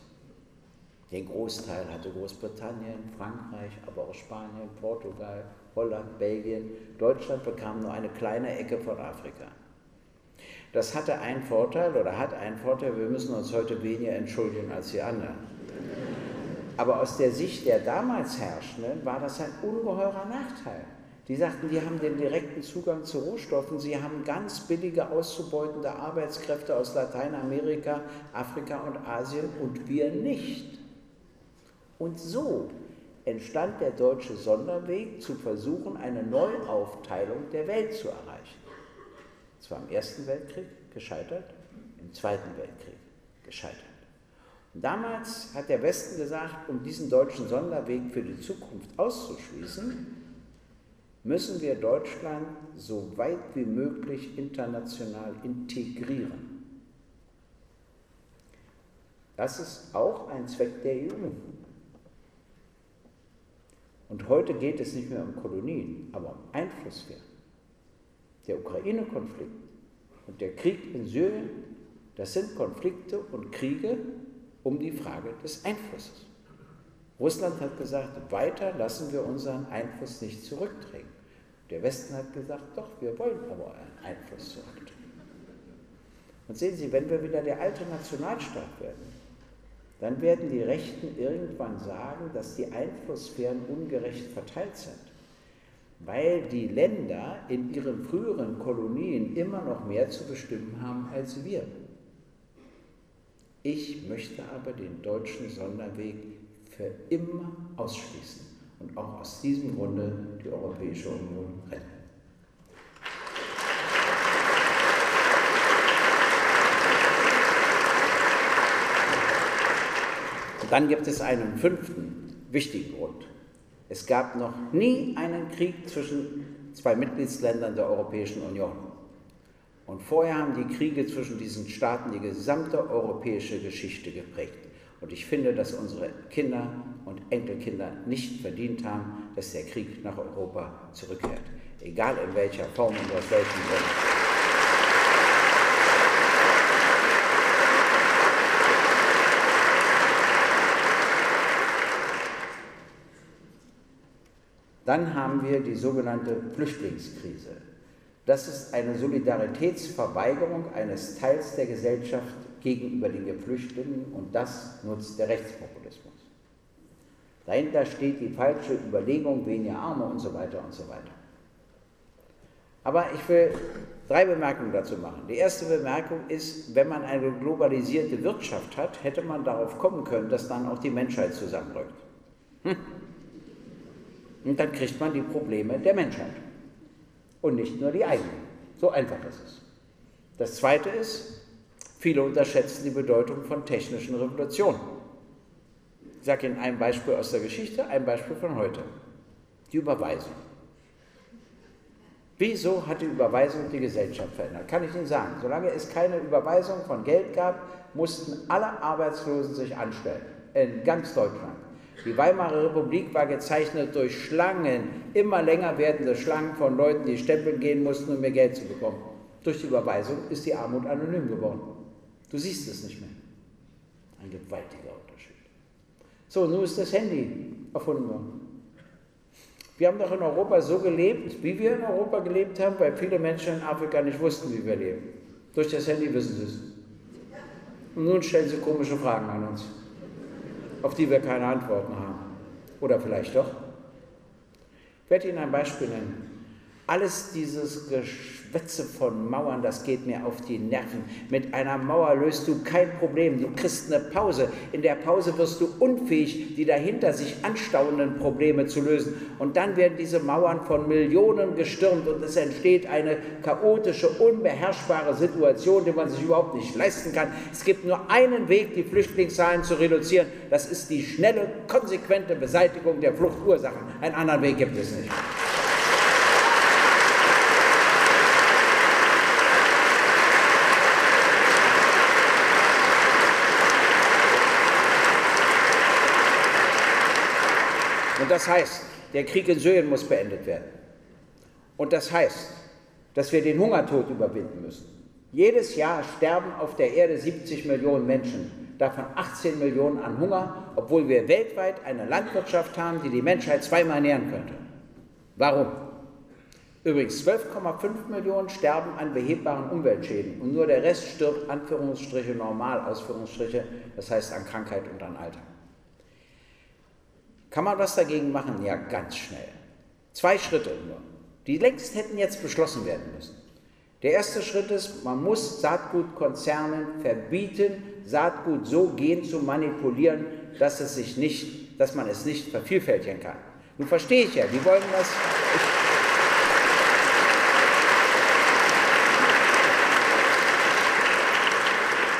S2: Den Großteil hatte Großbritannien, Frankreich, aber auch Spanien, Portugal, Holland, Belgien. Deutschland bekam nur eine kleine Ecke von Afrika. Das hatte einen Vorteil oder hat einen Vorteil, wir müssen uns heute weniger entschuldigen als die anderen. Aber aus der Sicht der damals Herrschenden war das ein ungeheurer Nachteil. Die sagten, die haben den direkten Zugang zu Rohstoffen, sie haben ganz billige auszubeutende Arbeitskräfte aus Lateinamerika, Afrika und Asien und wir nicht. Und so entstand der deutsche Sonderweg, zu versuchen, eine Neuaufteilung der Welt zu erreichen. Es war im Ersten Weltkrieg gescheitert, im Zweiten Weltkrieg gescheitert. Damals hat der Westen gesagt, um diesen deutschen Sonderweg für die Zukunft auszuschließen, müssen wir Deutschland so weit wie möglich international integrieren. Das ist auch ein Zweck der EU. Und heute geht es nicht mehr um Kolonien, aber um Einflusssphären. Der Ukraine-Konflikt und der Krieg in Syrien, das sind Konflikte und Kriege, um die Frage des Einflusses. Russland hat gesagt, weiter lassen wir unseren Einfluss nicht zurückdrängen. Der Westen hat gesagt, doch, wir wollen aber einen Einfluss zurückdrängen. Und sehen Sie, wenn wir wieder der alte Nationalstaat werden, dann werden die Rechten irgendwann sagen, dass die Einflusssphären ungerecht verteilt sind, weil die Länder in ihren früheren Kolonien immer noch mehr zu bestimmen haben als wir. Ich möchte aber den deutschen Sonderweg für immer ausschließen und auch aus diesem Grunde die Europäische Union retten. Und dann gibt es einen fünften wichtigen Grund. Es gab noch nie einen Krieg zwischen zwei Mitgliedsländern der Europäischen Union. Und vorher haben die Kriege zwischen diesen Staaten die gesamte europäische Geschichte geprägt. Und ich finde, dass unsere Kinder und Enkelkinder nicht verdient haben, dass der Krieg nach Europa zurückkehrt. Egal in welcher Form und aus welchem Grund. Dann haben wir die sogenannte Flüchtlingskrise. Das ist eine Solidaritätsverweigerung eines Teils der Gesellschaft gegenüber den Geflüchteten und das nutzt der Rechtspopulismus. Dahinter steht die falsche Überlegung, weniger Arme und so weiter und so weiter. Aber ich will drei Bemerkungen dazu machen. Die erste Bemerkung ist, wenn man eine globalisierte Wirtschaft hat, hätte man darauf kommen können, dass dann auch die Menschheit zusammenrückt. Hm. Und dann kriegt man die Probleme der Menschheit und nicht nur die eigenen. So einfach ist es. Das Zweite ist, viele unterschätzen die Bedeutung von technischen Revolutionen. Ich sage Ihnen ein Beispiel aus der Geschichte, ein Beispiel von heute. Die Überweisung. Wieso hat die Überweisung die Gesellschaft verändert? Kann ich Ihnen sagen. Solange es keine Überweisung von Geld gab, mussten alle Arbeitslosen sich anstellen. In ganz Deutschland. Die Weimarer Republik war gezeichnet durch Schlangen, immer länger werdende Schlangen von Leuten, die stempeln gehen mussten, um mehr Geld zu bekommen. Durch die Überweisung ist die Armut anonym geworden. Du siehst es nicht mehr. Ein gewaltiger Unterschied. So, nun ist das Handy erfunden worden. Wir haben doch in Europa so gelebt, wie wir in Europa gelebt haben, weil viele Menschen in Afrika nicht wussten, wie wir leben. Durch das Handy wissen sie es. Und nun stellen sie komische Fragen an uns, auf die wir keine Antworten haben. Oder vielleicht doch. Ich werde Ihnen ein Beispiel nennen. Alles dieses Gesch Geschwätze von Mauern, das geht mir auf die Nerven. Mit einer Mauer löst du kein Problem. Du kriegst eine Pause. In der Pause wirst du unfähig, die dahinter sich anstauenden Probleme zu lösen. Und dann werden diese Mauern von Millionen gestürmt und es entsteht eine chaotische, unbeherrschbare Situation, die man sich überhaupt nicht leisten kann. Es gibt nur einen Weg, die Flüchtlingszahlen zu reduzieren. Das ist die schnelle, konsequente Beseitigung der Fluchtursachen. Einen anderen Weg gibt es nicht. Und das heißt, der Krieg in Syrien muss beendet werden. Und das heißt, dass wir den Hungertod überwinden müssen. Jedes Jahr sterben auf der Erde 70 Millionen Menschen, davon 18 Millionen an Hunger, obwohl wir weltweit eine Landwirtschaft haben, die die Menschheit zweimal ernähren könnte. Warum? Übrigens, 12,5 Millionen sterben an behebbaren Umweltschäden und nur der Rest stirbt, Anführungsstriche, normal, Ausführungsstriche, das heißt an Krankheit und an Alter. Kann man was dagegen machen? Ja, ganz schnell. Zwei Schritte nur, die längst hätten jetzt beschlossen werden müssen. Der erste Schritt ist, man muss Saatgutkonzernen verbieten, Saatgut so gen zu manipulieren, dass, es sich nicht, dass man es nicht vervielfältigen kann. Nun verstehe ich ja, die wollen das.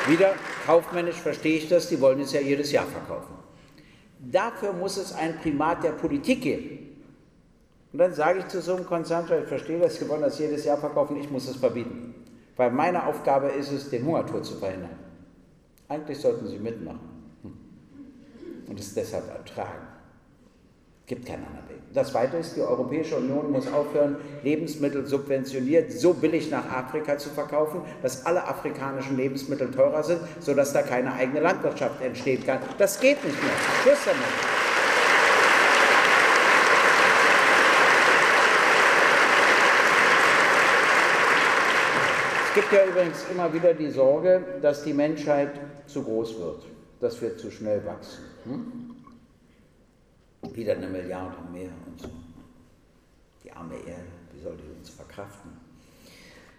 S2: Wieder kaufmännisch verstehe ich das, die wollen es ja jedes Jahr verkaufen. Dafür muss es ein Primat der Politik geben. Und dann sage ich zu so einem Konzern, ich verstehe das, Sie wollen das jedes Jahr verkaufen, ich muss es verbieten. Weil meine Aufgabe ist es, den Hungertod zu verhindern. Eigentlich sollten Sie mitmachen. Und es deshalb ertragen. Gibt keinen anderen Weg. Das Zweite ist, die Europäische Union muss aufhören, Lebensmittel subventioniert so billig nach Afrika zu verkaufen, dass alle afrikanischen Lebensmittel teurer sind, sodass da keine eigene Landwirtschaft entstehen kann. Das geht nicht mehr. Schluss damit. Es gibt ja übrigens immer wieder die Sorge, dass die Menschheit zu groß wird, dass wir zu schnell wachsen. Hm? Wieder eine Milliarde mehr und so. Die arme Erde, wie soll die uns verkraften?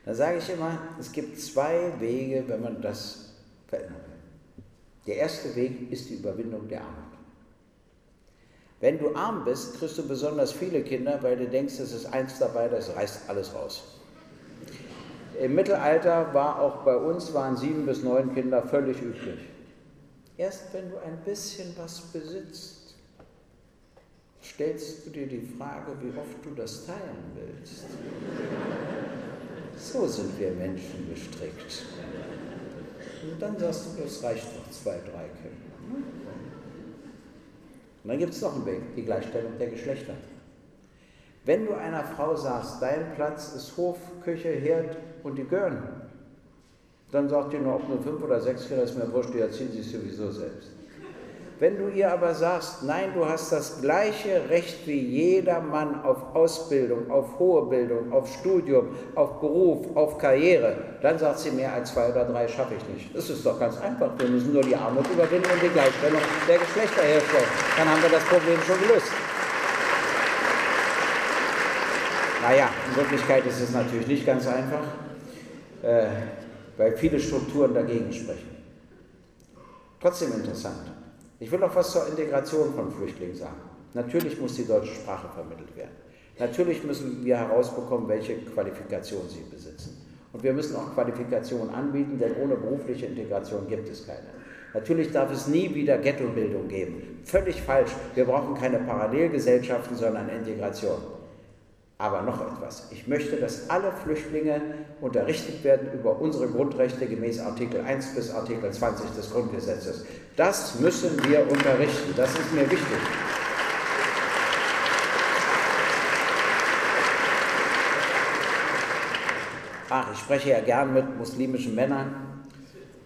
S2: Da sage ich immer, es gibt zwei Wege, wenn man das verändern will. Der erste Weg ist die Überwindung der Armut. Wenn du arm bist, kriegst du besonders viele Kinder, weil du denkst, es ist eins dabei, das reißt alles raus. Im Mittelalter war auch bei uns waren sieben bis neun Kinder völlig üblich. Erst wenn du ein bisschen was besitzt, stellst du dir die Frage, wie oft du das teilen willst. So sind wir Menschen gestrickt. Und dann sagst du, das reicht doch zwei, drei Kinder. Und dann gibt es noch einen Weg, die Gleichstellung der Geschlechter. Wenn du einer Frau sagst, dein Platz ist Hof, Küche, Herd und die gehören, dann sagt die nur, ob nur fünf oder sechs Kinder, ist mir wurscht, die erziehen sich sowieso selbst. Wenn du ihr aber sagst, nein, du hast das gleiche Recht wie jeder Mann auf Ausbildung, auf hohe Bildung, auf Studium, auf Beruf, auf Karriere, dann sagt sie, mehr als zwei oder drei schaffe ich nicht. Das ist doch ganz einfach. Wir müssen nur die Armut überwinden und die Gleichstellung der Geschlechter herstellen. Dann haben wir das Problem schon gelöst. Naja, in Wirklichkeit ist es natürlich nicht ganz einfach, äh, weil viele Strukturen dagegen sprechen. Trotzdem interessant. Ich will noch was zur Integration von Flüchtlingen sagen. Natürlich muss die deutsche Sprache vermittelt werden. Natürlich müssen wir herausbekommen, welche Qualifikation sie besitzen. Und wir müssen auch Qualifikationen anbieten, denn ohne berufliche Integration gibt es keine. Natürlich darf es nie wieder Ghettobildung geben. Völlig falsch. Wir brauchen keine Parallelgesellschaften, sondern Integration. Aber noch etwas. Ich möchte, dass alle Flüchtlinge unterrichtet werden über unsere Grundrechte gemäß Artikel 1 bis Artikel 20 des Grundgesetzes. Das müssen wir unterrichten. Das ist mir wichtig. Ach, ich spreche ja gern mit muslimischen Männern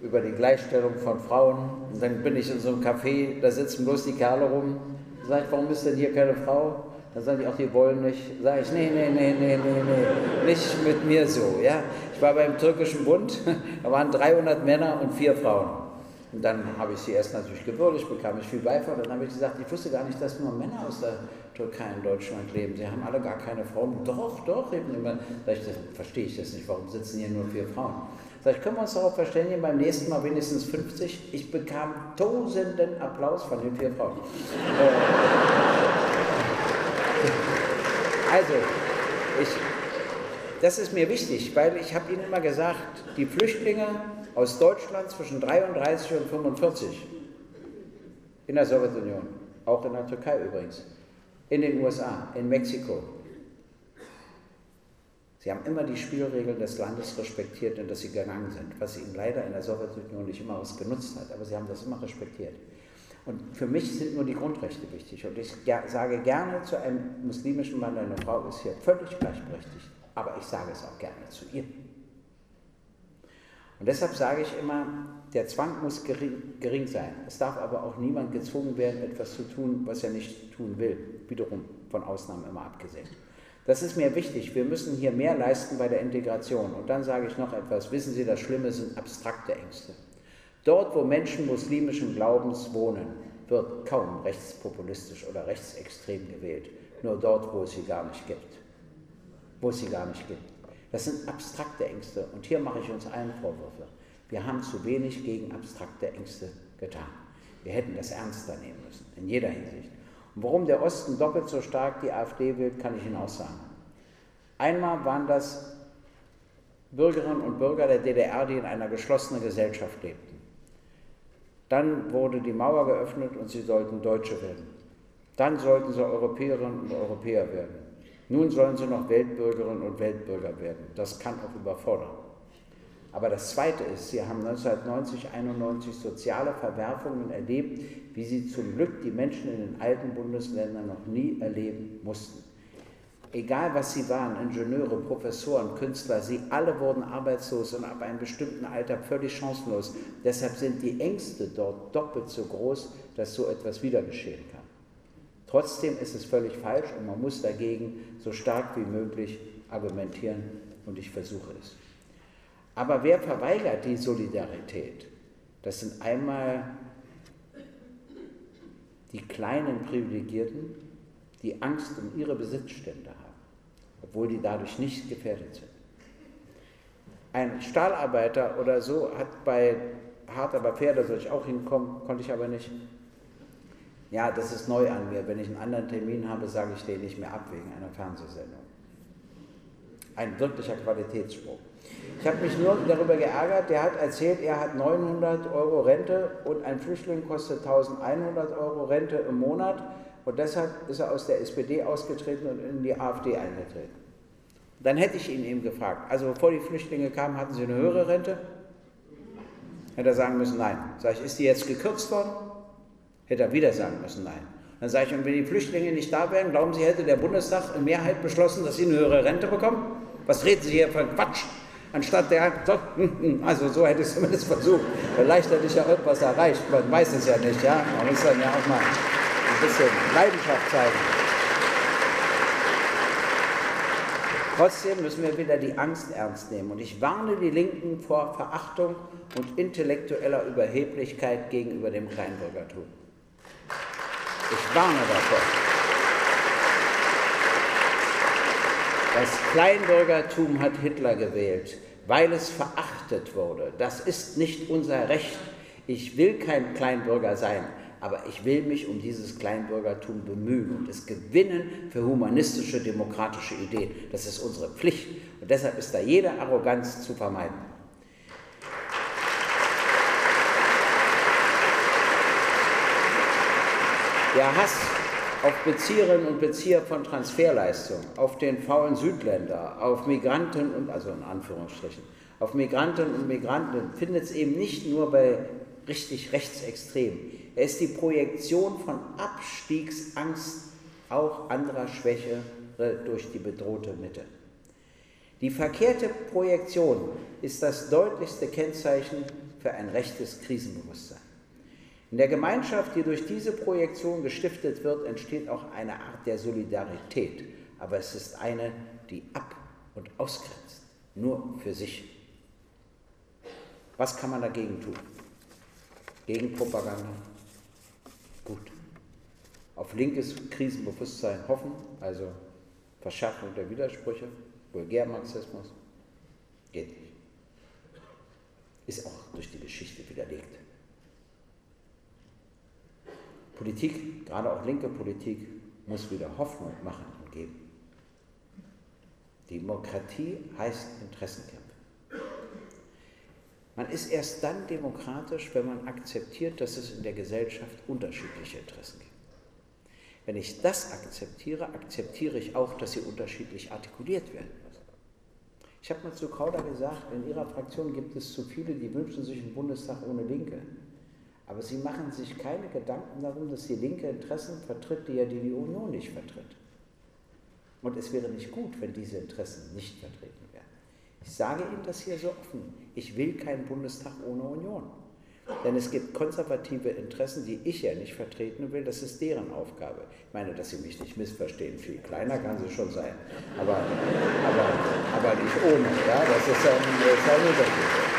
S2: über die Gleichstellung von Frauen. Und dann bin ich in so einem Café, da sitzen bloß die Kerle rum. Sag ich, warum ist denn hier keine Frau? Dann sagen die auch, die wollen nicht. Sag ich, nee, nee, nee, nee, nee, nee, nicht mit mir so. Ja? Ich war beim türkischen Bund, (laughs) da waren 300 Männer und vier Frauen. Und dann habe ich sie erst natürlich gewürdigt, bekam ich viel Beifall. Dann habe ich gesagt, ich wusste gar nicht, dass nur Männer aus der Türkei in Deutschland leben. Sie haben alle gar keine Frauen. Doch, doch, eben immer. Sag ich, das verstehe ich das nicht. Warum sitzen hier nur vier Frauen? Sag ich, können wir uns darauf verständigen, beim nächsten Mal wenigstens 50? Ich bekam tosenden Applaus von den vier Frauen. (laughs) Also, ich, das ist mir wichtig, weil ich habe Ihnen immer gesagt, die Flüchtlinge aus Deutschland zwischen 33 und 45 in der Sowjetunion, auch in der Türkei übrigens, in den USA, in Mexiko. Sie haben immer die Spielregeln des Landes respektiert, in das sie gegangen sind, was ihnen leider in der Sowjetunion nicht immer was genutzt hat, aber sie haben das immer respektiert. Und für mich sind nur die Grundrechte wichtig. Und ich sage gerne zu einem muslimischen Mann, eine Frau ist hier völlig gleichberechtigt. Aber ich sage es auch gerne zu ihr. Und deshalb sage ich immer, der Zwang muss gering, gering, sein. Es darf aber auch niemand gezwungen werden, etwas zu tun, was er nicht tun will. Wiederum von Ausnahmen immer abgesehen. Das ist mir wichtig. Wir müssen hier mehr leisten bei der Integration. Und dann sage ich noch etwas. Wissen Sie, das Schlimme sind abstrakte Ängste. Dort, wo Menschen muslimischen Glaubens wohnen, wird kaum rechtspopulistisch oder rechtsextrem gewählt. Nur dort, wo es sie gar nicht gibt. Wo es sie gar nicht gibt. Das sind abstrakte Ängste. Und hier mache ich uns allen Vorwürfe. Wir haben zu wenig gegen abstrakte Ängste getan. Wir hätten das ernster nehmen müssen, in jeder Hinsicht. Und warum der Osten doppelt so stark die AfD will, kann ich Ihnen auch sagen. Einmal waren das Bürgerinnen und Bürger der DDR, die in einer geschlossenen Gesellschaft lebten. Dann wurde die Mauer geöffnet und sie sollten Deutsche werden. Dann sollten sie Europäerinnen und Europäer werden. Nun sollen sie noch Weltbürgerinnen und Weltbürger werden. Das kann auch überfordern. Aber das Zweite ist, sie haben 1990, 1991 soziale Verwerfungen erlebt, wie sie zum Glück die Menschen in den alten Bundesländern noch nie erleben mussten. Egal was sie waren, Ingenieure, Professoren, Künstler, sie alle wurden arbeitslos und ab einem bestimmten Alter völlig chancenlos. Deshalb sind die Ängste dort doppelt so groß, dass so etwas wieder geschehen kann. Trotzdem ist es völlig falsch und man muss dagegen so stark wie möglich argumentieren und ich versuche es. Aber wer verweigert die Solidarität? Das sind einmal die kleinen Privilegierten, die Angst um ihre Besitzstände haben, obwohl die dadurch nicht gefährdet sind. Ein Stahlarbeiter oder so hat bei Hart aber fair, da soll ich auch hinkommen, konnte ich aber nicht. Ja, das ist neu an mir. Wenn ich einen anderen Termin habe, sage ich den nicht mehr ab wegen einer Fernsehsendung. Ein wirklicher Qualitätssprung. Ich habe mich nur darüber geärgert, der hat erzählt, er hat 900 Euro Rente und ein Flüchtling kostet 1100 Euro Rente im Monat und deshalb ist er aus der SPD ausgetreten und in die AfD eingetreten. Dann hätte ich ihn eben gefragt, also bevor die Flüchtlinge kamen, hatten sie eine höhere Rente? Hätte er sagen müssen, nein. Sag ich, ist die jetzt gekürzt worden? Hätte er wieder sagen müssen, nein. Dann sage ich, und wenn die Flüchtlinge nicht da wären, glauben Sie, hätte der Bundestag in Mehrheit beschlossen, dass sie eine höhere Rente bekommen? Was reden Sie hier für Quatsch? Anstatt der, hm, hm, also so hätte ich es zumindest versucht. Vielleicht hätte ich ja irgendwas erreicht, man weiß es ja nicht, ja. Man muss dann ja auch mal ein bisschen Leidenschaft zeigen. Trotzdem müssen wir wieder die Angst ernst nehmen. Und ich warne die Linken vor Verachtung und intellektueller Überheblichkeit gegenüber dem Kleinbürgertum. Ich warne davor. Das Kleinbürgertum hat Hitler gewählt, weil es verachtet wurde. Das ist nicht unser Recht. Ich will kein Kleinbürger sein, aber ich will mich um dieses Kleinbürgertum bemühen und es gewinnen für humanistische, demokratische Ideen. Das ist unsere Pflicht und deshalb ist da jede Arroganz zu vermeiden. Der Hass auf Bezieherinnen und Bezieher von Transferleistungen, auf den faulen Südländer, auf Migranten und, also in Anführungsstrichen, auf Migranten und Migranten findet es eben nicht nur bei richtig Rechtsextremen. Er ist die Projektion von Abstiegsangst auch anderer Schwäche durch die bedrohte Mitte. Die verkehrte Projektion ist das deutlichste Kennzeichen für ein rechtes Krisenbewusstsein. In der Gemeinschaft, die durch diese Projektion gestiftet wird, entsteht auch eine Art der Solidarität, aber es ist eine, die ab und ausgrenzt, nur für sich. Was kann man dagegen tun? Gegen Propaganda? Auf linkes Krisenbewusstsein hoffen, also Verschärfung der Widersprüche, Vulgärmarxismus? Geht nicht. Ist auch durch die Geschichte widerlegt. Politik, gerade auch linke Politik, muss wieder Hoffnung machen und geben. Demokratie heißt Interessenkämpfe. Man ist erst dann demokratisch, wenn man akzeptiert, dass es in der Gesellschaft unterschiedliche Interessen gibt. Wenn ich das akzeptiere, akzeptiere ich auch, dass sie unterschiedlich artikuliert werden müssen. Ich habe mal zu Kauder gesagt, in Ihrer Fraktion gibt es zu viele, die wünschen sich einen Bundestag ohne Linke. Aber sie machen sich keine Gedanken darum, dass die Linke Interessen vertritt, die ja die Union nicht vertritt. Und es wäre nicht gut, wenn diese Interessen nicht vertreten werden. Ich sage Ihnen das hier so offen. Ich will keinen Bundestag ohne Union. Denn es gibt konservative Interessen, die ich ja nicht vertreten will. Das ist deren Aufgabe. Ich meine, dass Sie mich nicht missverstehen. Viel kleiner kann sie schon sein. Aber, aber, aber nicht ohne. Ja? Das ist ein, ein Unterschied.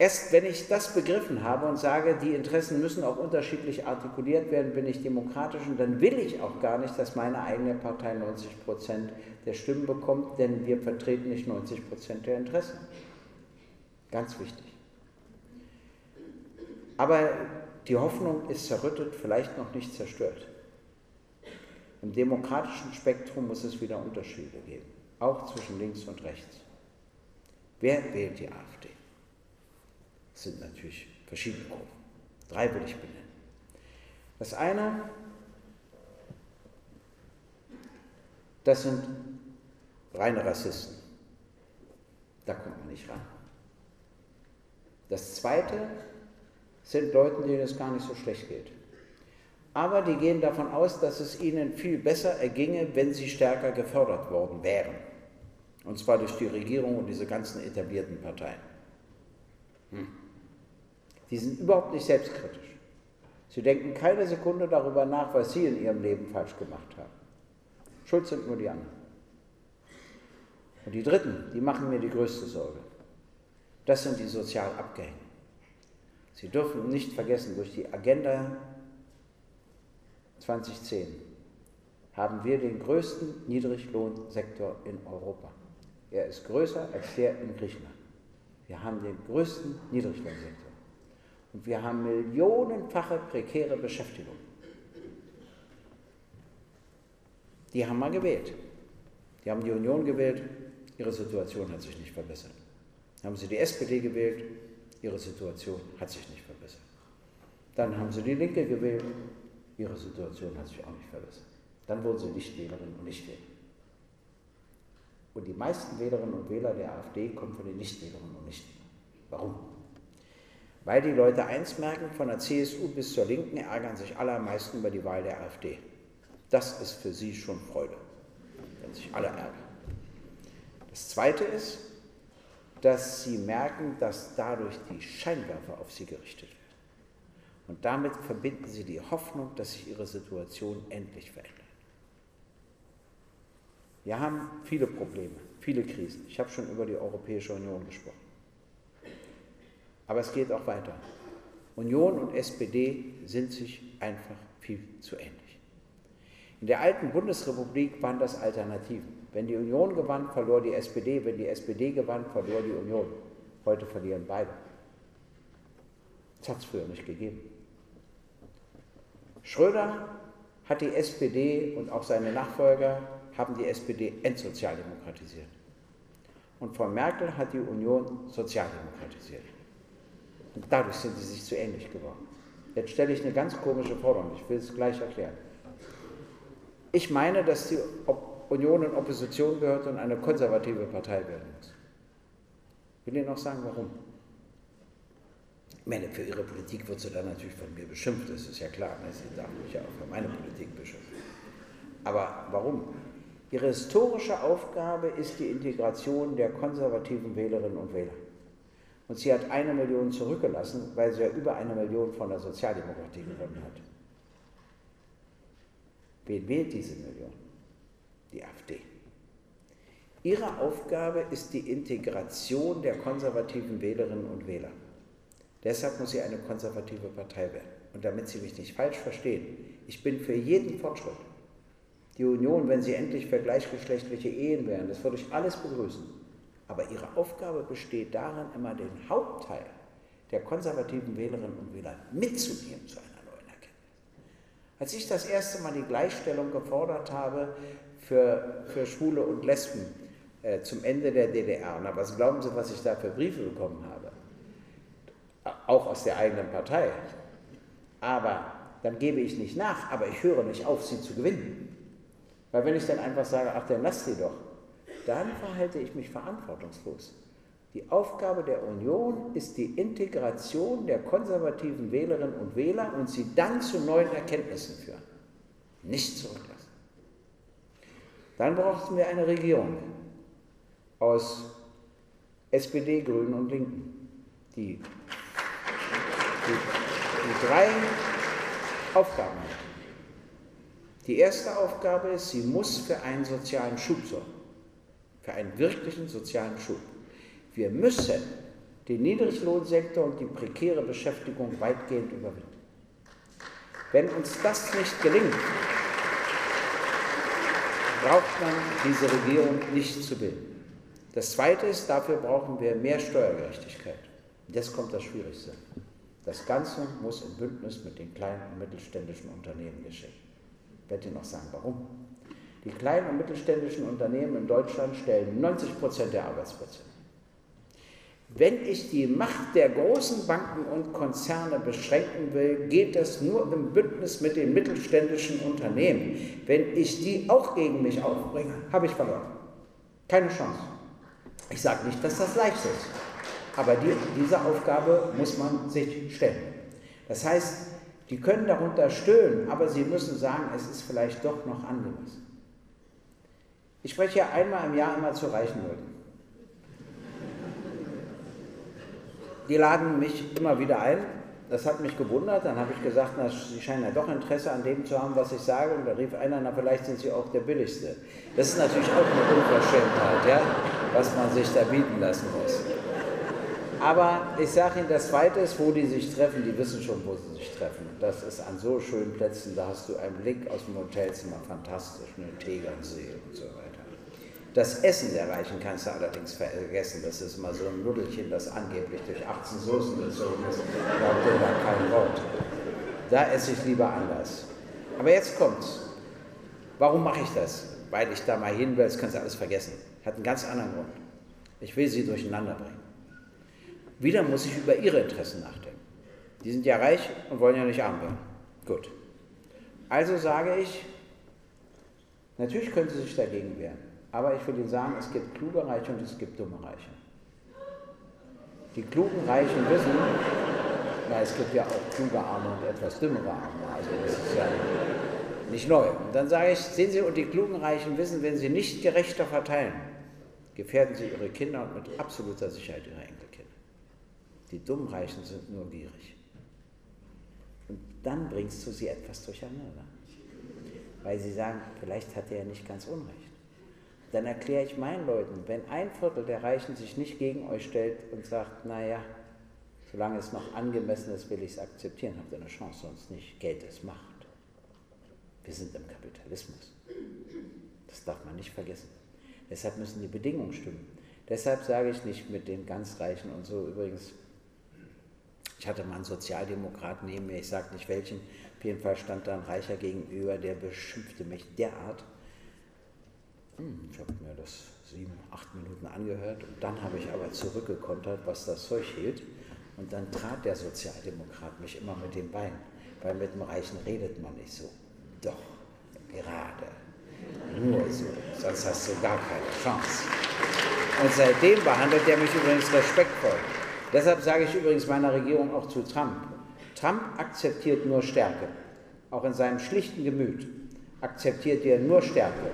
S2: Erst wenn ich das begriffen habe und sage, die Interessen müssen auch unterschiedlich artikuliert werden, bin ich demokratisch und dann will ich auch gar nicht, dass meine eigene Partei 90 Prozent der Stimmen bekommt, denn wir vertreten nicht 90 Prozent der Interessen. Ganz wichtig. Aber die Hoffnung ist zerrüttet, vielleicht noch nicht zerstört. Im demokratischen Spektrum muss es wieder Unterschiede geben, auch zwischen links und rechts. Wer wählt die AfD? Sind natürlich verschiedene Gruppen. Drei will ich benennen. Das eine, das sind reine Rassisten. Da kommt man nicht ran. Das zweite sind Leute, denen es gar nicht so schlecht geht. Aber die gehen davon aus, dass es ihnen viel besser erginge, wenn sie stärker gefördert worden wären. Und zwar durch die Regierung und diese ganzen etablierten Parteien. Hm. Die sind überhaupt nicht selbstkritisch. Sie denken keine Sekunde darüber nach, was sie in ihrem Leben falsch gemacht haben. Schuld sind nur die anderen. Und die Dritten, die machen mir die größte Sorge. Das sind die sozial Abgehängten. Sie dürfen nicht vergessen, durch die Agenda 2010 haben wir den größten Niedriglohnsektor in Europa. Er ist größer als der in Griechenland. Wir haben den größten Niedriglohnsektor. Und wir haben millionenfache prekäre Beschäftigung. Die haben mal gewählt. Die haben die Union gewählt, ihre Situation hat sich nicht verbessert. Haben sie die SPD gewählt, ihre Situation hat sich nicht verbessert. Dann haben sie die Linke gewählt, ihre Situation hat sich auch nicht verbessert. Dann wurden sie Nichtwählerinnen und Nichtwähler. Und die meisten Wählerinnen und Wähler der AfD kommen von den Nichtwählerinnen und Nichtwählern. Warum? Weil die Leute eins merken, von der CSU bis zur Linken ärgern sich alle am meisten über die Wahl der AfD. Das ist für sie schon Freude, wenn sich alle ärgern. Das Zweite ist, dass sie merken, dass dadurch die Scheinwerfer auf sie gerichtet werden. Und damit verbinden sie die Hoffnung, dass sich ihre Situation endlich verändert. Wir haben viele Probleme, viele Krisen. Ich habe schon über die Europäische Union gesprochen. Aber es geht auch weiter. Union und SPD sind sich einfach viel zu ähnlich. In der alten Bundesrepublik waren das Alternativen. Wenn die Union gewann, verlor die SPD. Wenn die SPD gewann, verlor die Union. Heute verlieren beide. Das hat es früher nicht gegeben. Schröder hat die SPD und auch seine Nachfolger haben die SPD entsozialdemokratisiert. Und Frau Merkel hat die Union sozialdemokratisiert. Und dadurch sind sie sich zu ähnlich geworden. Jetzt stelle ich eine ganz komische Forderung, ich will es gleich erklären. Ich meine, dass die Union in Opposition gehört und eine konservative Partei werden muss. Ich will Ihnen noch sagen, warum. Ich meine, für Ihre Politik wird sie dann natürlich von mir beschimpft, das ist ja klar. Ne? Sie darf mich ja auch für meine Politik beschimpfen. Aber warum? Ihre historische Aufgabe ist die Integration der konservativen Wählerinnen und Wähler. Und sie hat eine Million zurückgelassen, weil sie ja über eine Million von der Sozialdemokratie gewonnen hat. Wen wählt diese Million? Die AfD. Ihre Aufgabe ist die Integration der konservativen Wählerinnen und Wähler. Deshalb muss sie eine konservative Partei werden. Und damit Sie mich nicht falsch verstehen, ich bin für jeden Fortschritt. Die Union, wenn sie endlich für gleichgeschlechtliche Ehen wären, das würde ich alles begrüßen. Aber ihre Aufgabe besteht darin, immer den Hauptteil der konservativen Wählerinnen und Wähler mitzunehmen zu einer neuen Erkenntnis. Als ich das erste Mal die Gleichstellung gefordert habe für, für Schwule und Lesben äh, zum Ende der DDR, na, was glauben Sie, was ich da für Briefe bekommen habe? Auch aus der eigenen Partei. Aber dann gebe ich nicht nach, aber ich höre nicht auf, sie zu gewinnen. Weil wenn ich dann einfach sage, ach, dann lass sie doch, dann verhalte ich mich verantwortungslos. Die Aufgabe der Union ist die Integration der konservativen Wählerinnen und Wähler und sie dann zu neuen Erkenntnissen führen. Nicht zurücklassen. Dann brauchten wir eine Regierung aus SPD, Grünen und Linken, die, die, die drei Aufgaben hat. Die erste Aufgabe ist, sie muss für einen sozialen Schub sorgen für einen wirklichen sozialen Schub. Wir müssen den Niedriglohnsektor und die prekäre Beschäftigung weitgehend überwinden. Wenn uns das nicht gelingt, braucht man diese Regierung nicht zu bilden. Das Zweite ist, dafür brauchen wir mehr Steuergerechtigkeit. Jetzt kommt das Schwierigste. Das Ganze muss im Bündnis mit den kleinen und mittelständischen Unternehmen geschehen. Ich werde Ihnen noch sagen, warum. Die kleinen und mittelständischen Unternehmen in Deutschland stellen 90 Prozent der Arbeitsplätze. Wenn ich die Macht der großen Banken und Konzerne beschränken will, geht das nur im Bündnis mit den mittelständischen Unternehmen. Wenn ich die auch gegen mich aufbringe, habe ich verloren. Keine Chance. Ich sage nicht, dass das leicht ist, aber die, diese Aufgabe muss man sich stellen. Das heißt, die können darunter stöhnen, aber sie müssen sagen, es ist vielleicht doch noch angemessen. Ich spreche ja einmal im Jahr immer zu reichen Leuten. Die laden mich immer wieder ein. Das hat mich gewundert. Dann habe ich gesagt, na, Sie scheinen ja doch Interesse an dem zu haben, was ich sage. Und da rief einer, na, vielleicht sind Sie auch der Billigste. Das ist natürlich auch eine Unverschämtheit, ja, was man sich da bieten lassen muss. Aber ich sage Ihnen, das Zweite ist, wo die sich treffen, die wissen schon, wo sie sich treffen. Das ist an so schönen Plätzen, da hast du einen Blick aus dem Hotelzimmer, fantastisch, eine Tegernsee und so weiter. Das Essen der Reichen kannst du allerdings vergessen. Das ist immer so ein Nudelchen, das angeblich durch 18 Soßen gezogen ist. Glaubt ihr da kein Wort. Da esse ich lieber anders. Aber jetzt kommt's. Warum mache ich das? Weil ich da mal hin will, das kannst du alles vergessen. Hat einen ganz anderen Grund. Ich will sie durcheinander bringen. Wieder muss ich über ihre Interessen nachdenken. Die sind ja reich und wollen ja nicht arm werden. Gut. Also sage ich, natürlich können sie sich dagegen wehren. Aber ich will Ihnen sagen, es gibt kluge Reiche und es gibt dumme Reiche. Die klugen Reichen wissen, na, es gibt ja auch kluge Arme und etwas dümmere Arme. Also das ist ja nicht neu. Und dann sage ich, sehen Sie, und die klugen Reichen wissen, wenn sie nicht gerechter verteilen, gefährden sie ihre Kinder und mit absoluter Sicherheit ihre Enkelkinder. Die dummen Reichen sind nur gierig. Und dann bringst du sie etwas durcheinander. Weil sie sagen, vielleicht hat er ja nicht ganz Unrecht dann erkläre ich meinen Leuten, wenn ein Viertel der Reichen sich nicht gegen euch stellt und sagt, naja, solange es noch angemessen ist, will ich es akzeptieren, habt ihr eine Chance, sonst nicht. Geld ist Macht. Wir sind im Kapitalismus. Das darf man nicht vergessen. Deshalb müssen die Bedingungen stimmen. Deshalb sage ich nicht mit den ganz Reichen und so. Übrigens, ich hatte mal einen Sozialdemokraten neben mir, ich sage nicht welchen, auf jeden Fall stand da ein Reicher gegenüber, der beschimpfte mich derart, hm, ich habe mir das sieben, acht Minuten angehört und dann habe ich aber zurückgekontert, was das Zeug hielt. Und dann trat der Sozialdemokrat mich immer mit dem Bein, weil mit dem Reichen redet man nicht so. Doch, gerade. Nur so, sonst hast du gar keine Chance. Und seitdem behandelt er mich übrigens respektvoll. Deshalb sage ich übrigens meiner Regierung auch zu Trump. Trump akzeptiert nur Stärke. Auch in seinem schlichten Gemüt akzeptiert er nur Stärke.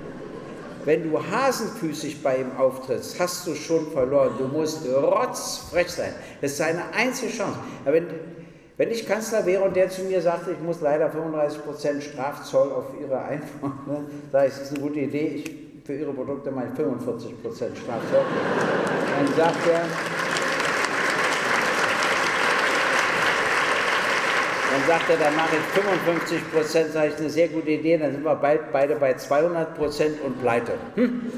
S2: Wenn du hasenfüßig bei ihm auftrittst, hast du schon verloren. Du musst rotzfrech sein. Das ist seine einzige Chance. Aber wenn, wenn ich Kanzler wäre und der zu mir sagte, ich muss leider 35% Strafzoll auf Ihre Einfuhr, ne, sage ich, das ist eine gute Idee, ich, für Ihre Produkte ich 45% Strafzoll. Dann sagt er, Dann sagt er, dann mache ich 55 Prozent, sage ich, eine sehr gute Idee, dann sind wir bald beide bei 200 Prozent und pleite. Hm?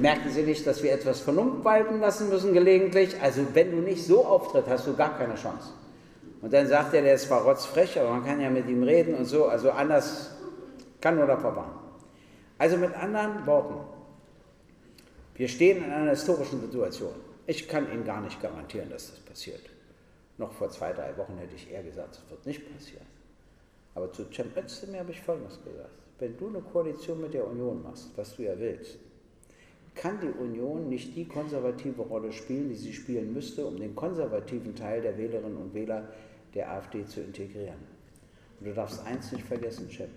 S2: Merken Sie nicht, dass wir etwas Vernunft walten lassen müssen gelegentlich? Also wenn du nicht so auftritt, hast du gar keine Chance. Und dann sagt er, der ist zwar rotzfrech, aber man kann ja mit ihm reden und so, also anders kann oder verwarnen. Also mit anderen Worten, wir stehen in einer historischen Situation. Ich kann Ihnen gar nicht garantieren, dass das passiert. Noch vor zwei, drei Wochen hätte ich eher gesagt, das wird nicht passieren. Aber zu Cem Özdemir habe ich Folgendes gesagt. Wenn du eine Koalition mit der Union machst, was du ja willst, kann die Union nicht die konservative Rolle spielen, die sie spielen müsste, um den konservativen Teil der Wählerinnen und Wähler der AfD zu integrieren. Und du darfst eins nicht vergessen, Cem.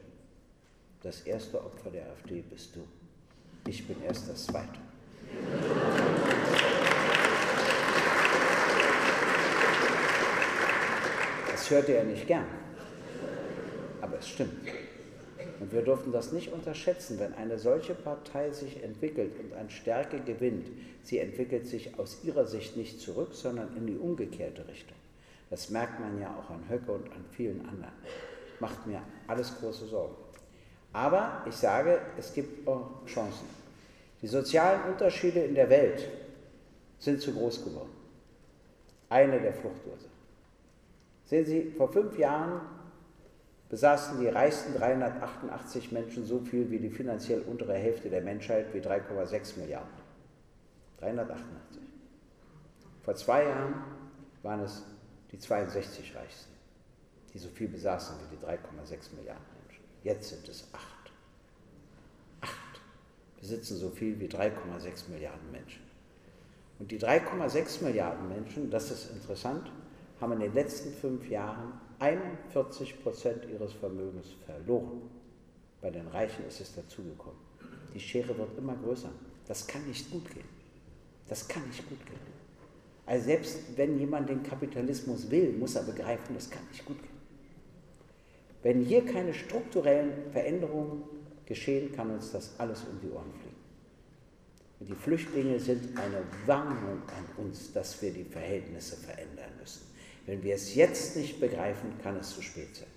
S2: Das erste Opfer der AfD bist du. Ich bin erst das zweite. Das hörte er nicht gern. Aber es stimmt. Und wir dürfen das nicht unterschätzen, wenn eine solche Partei sich entwickelt und an Stärke gewinnt. Sie entwickelt sich aus ihrer Sicht nicht zurück, sondern in die umgekehrte Richtung. Das merkt man ja auch an Höcke und an vielen anderen. Macht mir alles große Sorgen. Aber ich sage, es gibt auch Chancen. Die sozialen Unterschiede in der Welt sind zu groß geworden. Eine der Fluchtursachen. Sehen Sie, vor fünf Jahren besaßen die reichsten 388 Menschen so viel wie die finanziell untere Hälfte der Menschheit, wie 3,6 Milliarden. 388. Vor zwei Jahren waren es die 62 Reichsten, die so viel besaßen wie die 3,6 Milliarden Menschen. Jetzt sind es acht. Acht besitzen so viel wie 3,6 Milliarden Menschen. Und die 3,6 Milliarden Menschen, das ist interessant, haben in den letzten fünf Jahren 41 Prozent ihres Vermögens verloren. Bei den Reichen ist es dazugekommen. Die Schere wird immer größer. Das kann nicht gut gehen. Das kann nicht gut gehen. Also selbst wenn jemand den Kapitalismus will, muss er begreifen, das kann nicht gut gehen. Wenn hier keine strukturellen Veränderungen geschehen, kann uns das alles um die Ohren fliegen. Und die Flüchtlinge sind eine Warnung an uns, dass wir die Verhältnisse verändern müssen. Wenn wir es jetzt nicht begreifen, kann es zu spät sein.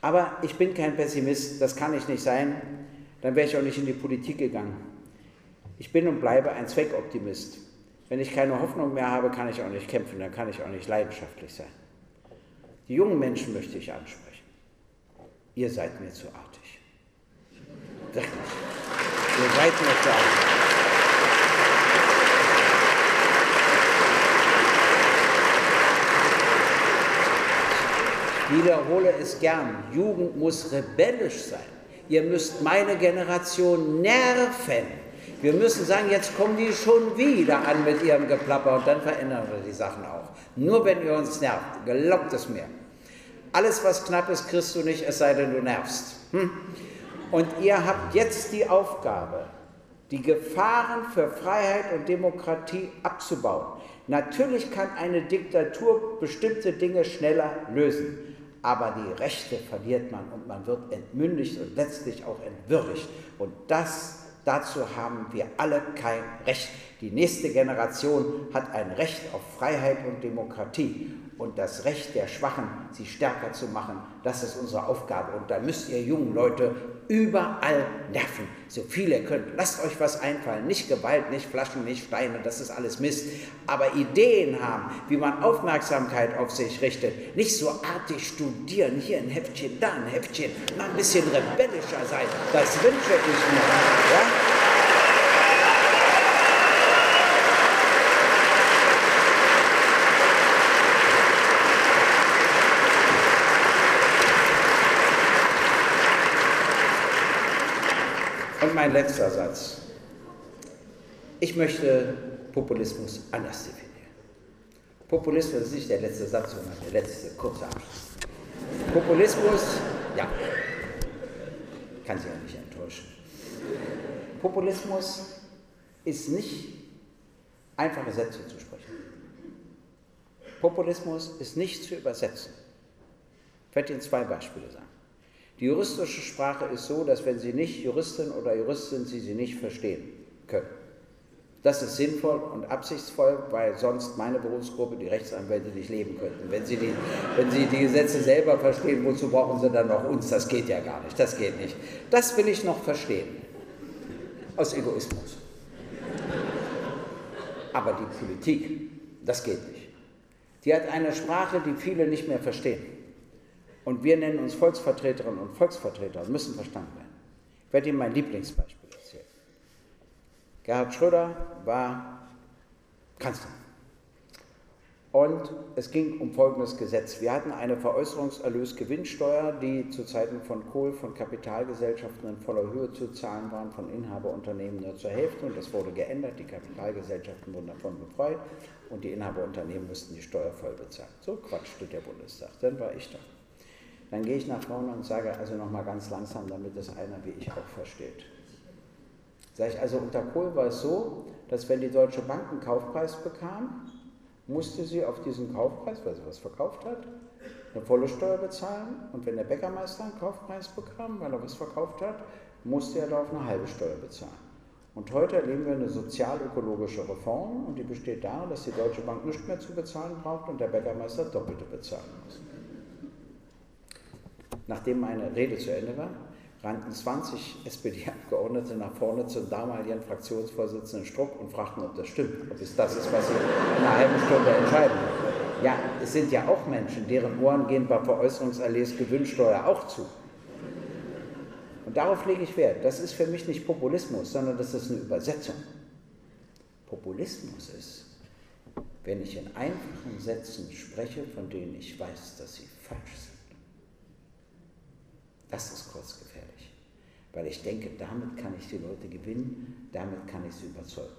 S2: Aber ich bin kein Pessimist, das kann ich nicht sein, dann wäre ich auch nicht in die Politik gegangen. Ich bin und bleibe ein Zweckoptimist. Wenn ich keine Hoffnung mehr habe, kann ich auch nicht kämpfen, dann kann ich auch nicht leidenschaftlich sein. Die jungen Menschen möchte ich ansprechen. Ihr seid mir zu artig. Ihr seid mir zu artig. Wiederhole es gern, Jugend muss rebellisch sein. Ihr müsst meine Generation nerven. Wir müssen sagen, jetzt kommen die schon wieder an mit ihrem Geplapper und dann verändern wir die Sachen auch. Nur wenn ihr uns nervt, glaubt es mir. Alles, was knapp ist, kriegst du nicht, es sei denn, du nervst. Hm? Und ihr habt jetzt die Aufgabe, die Gefahren für Freiheit und Demokratie abzubauen. Natürlich kann eine Diktatur bestimmte Dinge schneller lösen aber die Rechte verliert man und man wird entmündigt und letztlich auch entwürdigt. Und das, dazu haben wir alle kein Recht. Die nächste Generation hat ein Recht auf Freiheit und Demokratie und das Recht der Schwachen, sie stärker zu machen, das ist unsere Aufgabe. Und da müsst ihr jungen Leute überall nerven, so viel ihr könnt. Lasst euch was einfallen, nicht Gewalt, nicht Flaschen, nicht Steine, das ist alles Mist. Aber Ideen haben, wie man Aufmerksamkeit auf sich richtet, nicht so artig studieren, hier ein Heftchen, da ein Heftchen, mal ein bisschen rebellischer sein, das wünsche ich mir. Ja? Mein letzter Satz. Ich möchte Populismus anders definieren. Populismus ist nicht der letzte Satz, sondern der letzte kurze Abschluss. Populismus, ja, kann Sie ja nicht enttäuschen. Populismus ist nicht einfache Sätze zu sprechen. Populismus ist nicht zu übersetzen. Ich werde Ihnen zwei Beispiele sagen. Die juristische Sprache ist so, dass wenn Sie nicht Juristin oder Jurist sind, Sie sie nicht verstehen können. Das ist sinnvoll und absichtsvoll, weil sonst meine Berufsgruppe, die Rechtsanwälte, nicht leben könnten. Wenn sie, die, wenn sie die Gesetze selber verstehen, wozu brauchen sie dann noch uns? Das geht ja gar nicht, das geht nicht. Das will ich noch verstehen. Aus Egoismus. Aber die Politik, das geht nicht. Die hat eine Sprache, die viele nicht mehr verstehen. Und wir nennen uns Volksvertreterinnen und Volksvertreter und müssen verstanden werden. Ich werde Ihnen mein Lieblingsbeispiel erzählen. Gerhard Schröder war Kanzler. Und es ging um folgendes Gesetz. Wir hatten eine Veräußerungserlösgewinnsteuer, die zu Zeiten von Kohl von Kapitalgesellschaften in voller Höhe zu zahlen waren, von Inhaberunternehmen nur zur Hälfte. Und das wurde geändert. Die Kapitalgesellschaften wurden davon befreit und die Inhaberunternehmen mussten die Steuer voll bezahlen. So quatschte der Bundestag. Dann war ich da. Dann gehe ich nach vorne und sage also nochmal ganz langsam, damit es einer wie ich auch versteht. Sag ich, also unter Kohl war es so, dass wenn die Deutsche Bank einen Kaufpreis bekam, musste sie auf diesen Kaufpreis, weil sie was verkauft hat, eine volle Steuer bezahlen. Und wenn der Bäckermeister einen Kaufpreis bekam, weil er was verkauft hat, musste er darauf eine halbe Steuer bezahlen. Und heute erleben wir eine sozial-ökologische Reform und die besteht darin, dass die Deutsche Bank nichts mehr zu bezahlen braucht und der Bäckermeister doppelte bezahlen muss. Nachdem meine Rede zu Ende war, rannten 20 SPD-Abgeordnete nach vorne zum damaligen Fraktionsvorsitzenden Struck und fragten, ob das stimmt, ob es das ist, was sie in einer halben Stunde entscheiden. Ja, es sind ja auch Menschen, deren Ohren gehen bei Veräußerungserlös Gewinnsteuer auch zu. Und darauf lege ich Wert. Das ist für mich nicht Populismus, sondern das ist eine Übersetzung. Populismus ist, wenn ich in einfachen Sätzen spreche, von denen ich weiß, dass sie falsch sind. Das ist kurzgefährlich, weil ich denke, damit kann ich die Leute gewinnen, damit kann ich sie überzeugen.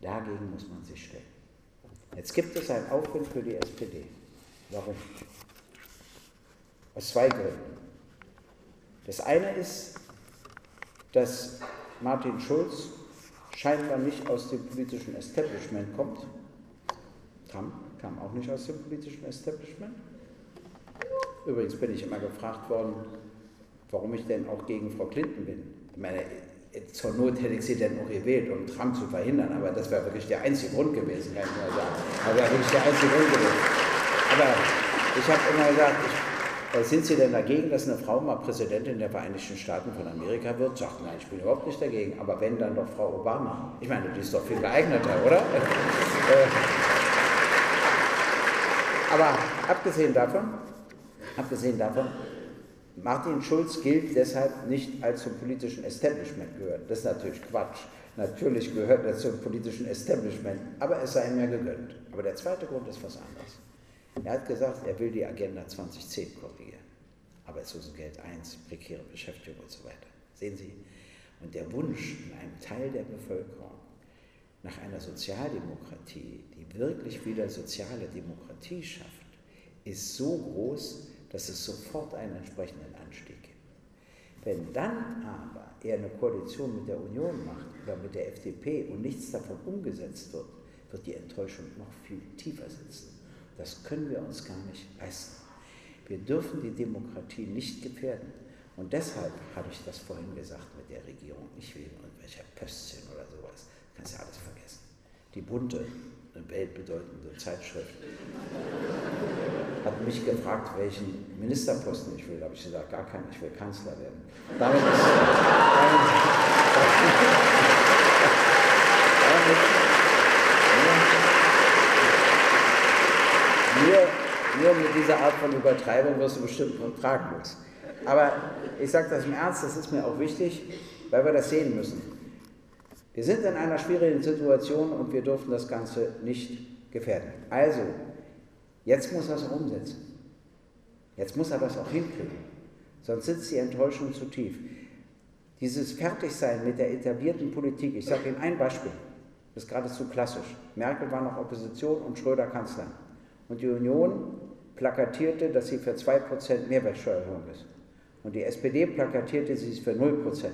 S2: Dagegen muss man sich stellen. Jetzt gibt es einen Aufwind für die SPD. Warum? Aus zwei Gründen. Das eine ist, dass Martin Schulz scheinbar nicht aus dem politischen Establishment kommt. Trump kam auch nicht aus dem politischen Establishment. Übrigens bin ich immer gefragt worden, warum ich denn auch gegen Frau Clinton bin. Ich meine, zur Not hätte ich sie denn auch gewählt, um Trump zu verhindern, aber das wäre wirklich der einzige Grund gewesen, kann ich mal sagen. Das wäre wirklich der einzige Grund gewesen. Aber ich habe immer gesagt, ich, äh, sind Sie denn dagegen, dass eine Frau mal Präsidentin der Vereinigten Staaten von Amerika wird? Sagt, nein, ich bin überhaupt nicht dagegen. Aber wenn, dann doch Frau Obama. Ich meine, die ist doch viel geeigneter, oder? Äh, aber abgesehen davon, abgesehen davon, Martin Schulz gilt deshalb nicht als zum politischen Establishment gehört. Das ist natürlich Quatsch. Natürlich gehört er zum politischen Establishment, aber es sei ihm ja gegönnt. Aber der zweite Grund ist was anderes. Er hat gesagt, er will die Agenda 2010 korrigieren. Arbeitslosengeld 1, prekäre Beschäftigung und so weiter. Sehen Sie? Und der Wunsch in einem Teil der Bevölkerung nach einer Sozialdemokratie, die wirklich wieder soziale Demokratie schafft, ist so groß, dass es sofort einen entsprechenden Anstieg gibt. Wenn dann aber er eine Koalition mit der Union macht oder mit der FDP und nichts davon umgesetzt wird, wird die Enttäuschung noch viel tiefer sitzen. Das können wir uns gar nicht leisten. Wir dürfen die Demokratie nicht gefährden. Und deshalb habe ich das vorhin gesagt mit der Regierung. Ich will irgendwelcher Pöstchen oder sowas. Kannst ja alles vergessen. Die bunte, weltbedeutende Zeitschrift, hat mich gefragt, welchen Ministerposten ich will. Da habe ich gesagt, gar keinen, ich will Kanzler werden. Damit ist, damit, nur, nur mit dieser Art von Übertreibung wirst du bestimmt fraglos. Aber ich sage das im Ernst, das ist mir auch wichtig, weil wir das sehen müssen. Wir sind in einer schwierigen Situation und wir dürfen das Ganze nicht gefährden. Also, jetzt muss er es umsetzen. Jetzt muss er das auch hinkriegen. Sonst sitzt die Enttäuschung zu tief. Dieses Fertigsein mit der etablierten Politik, ich sage Ihnen ein Beispiel, das ist geradezu klassisch. Merkel war noch Opposition und Schröder Kanzler. Und die Union plakatierte, dass sie für 2% Mehrwertsteuererhöhung ist. Und die SPD plakatierte, sie ist für 0%.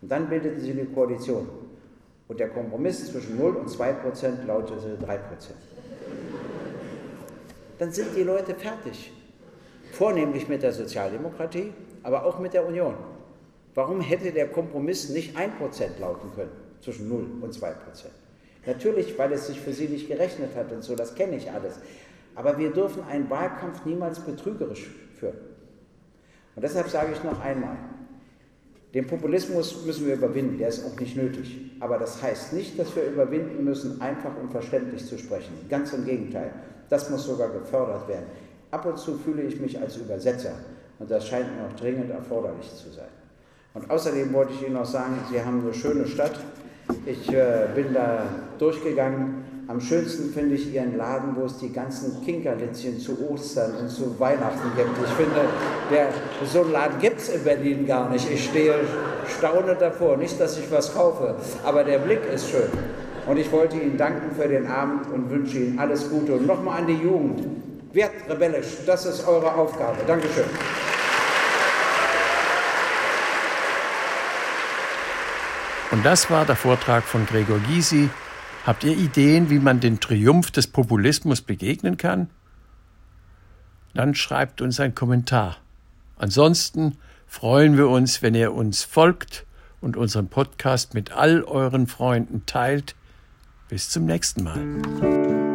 S2: Und dann bildeten sie eine Koalition. Und der Kompromiss zwischen 0 und 2% lautete 3%. Dann sind die Leute fertig. Vornehmlich mit der Sozialdemokratie, aber auch mit der Union. Warum hätte der Kompromiss nicht 1% lauten können zwischen 0 und 2%? Natürlich, weil es sich für sie nicht gerechnet hat und so, das kenne ich alles. Aber wir dürfen einen Wahlkampf niemals betrügerisch führen. Und deshalb sage ich noch einmal, den Populismus müssen wir überwinden, der ist auch nicht nötig. Aber das heißt nicht, dass wir überwinden müssen, einfach und verständlich zu sprechen. Ganz im Gegenteil, das muss sogar gefördert werden. Ab und zu fühle ich mich als Übersetzer und das scheint mir auch dringend erforderlich zu sein. Und außerdem wollte ich Ihnen noch sagen, Sie haben eine schöne Stadt. Ich äh, bin da durchgegangen am schönsten finde ich Ihren Laden, wo es die ganzen Kinkerlitzchen zu Ostern und zu Weihnachten gibt. Ich finde, der, so einen Laden gibt es in Berlin gar nicht. Ich stehe staunend davor. Nicht, dass ich was kaufe, aber der Blick ist schön. Und ich wollte Ihnen danken für den Abend und wünsche Ihnen alles Gute. Und nochmal an die Jugend. Werdet rebellisch, das ist eure Aufgabe. Dankeschön.
S1: Und das war der Vortrag von Gregor Gysi Habt ihr Ideen, wie man den Triumph des Populismus begegnen kann? Dann schreibt uns ein Kommentar. Ansonsten freuen wir uns, wenn ihr uns folgt und unseren Podcast mit all euren Freunden teilt. Bis zum nächsten Mal.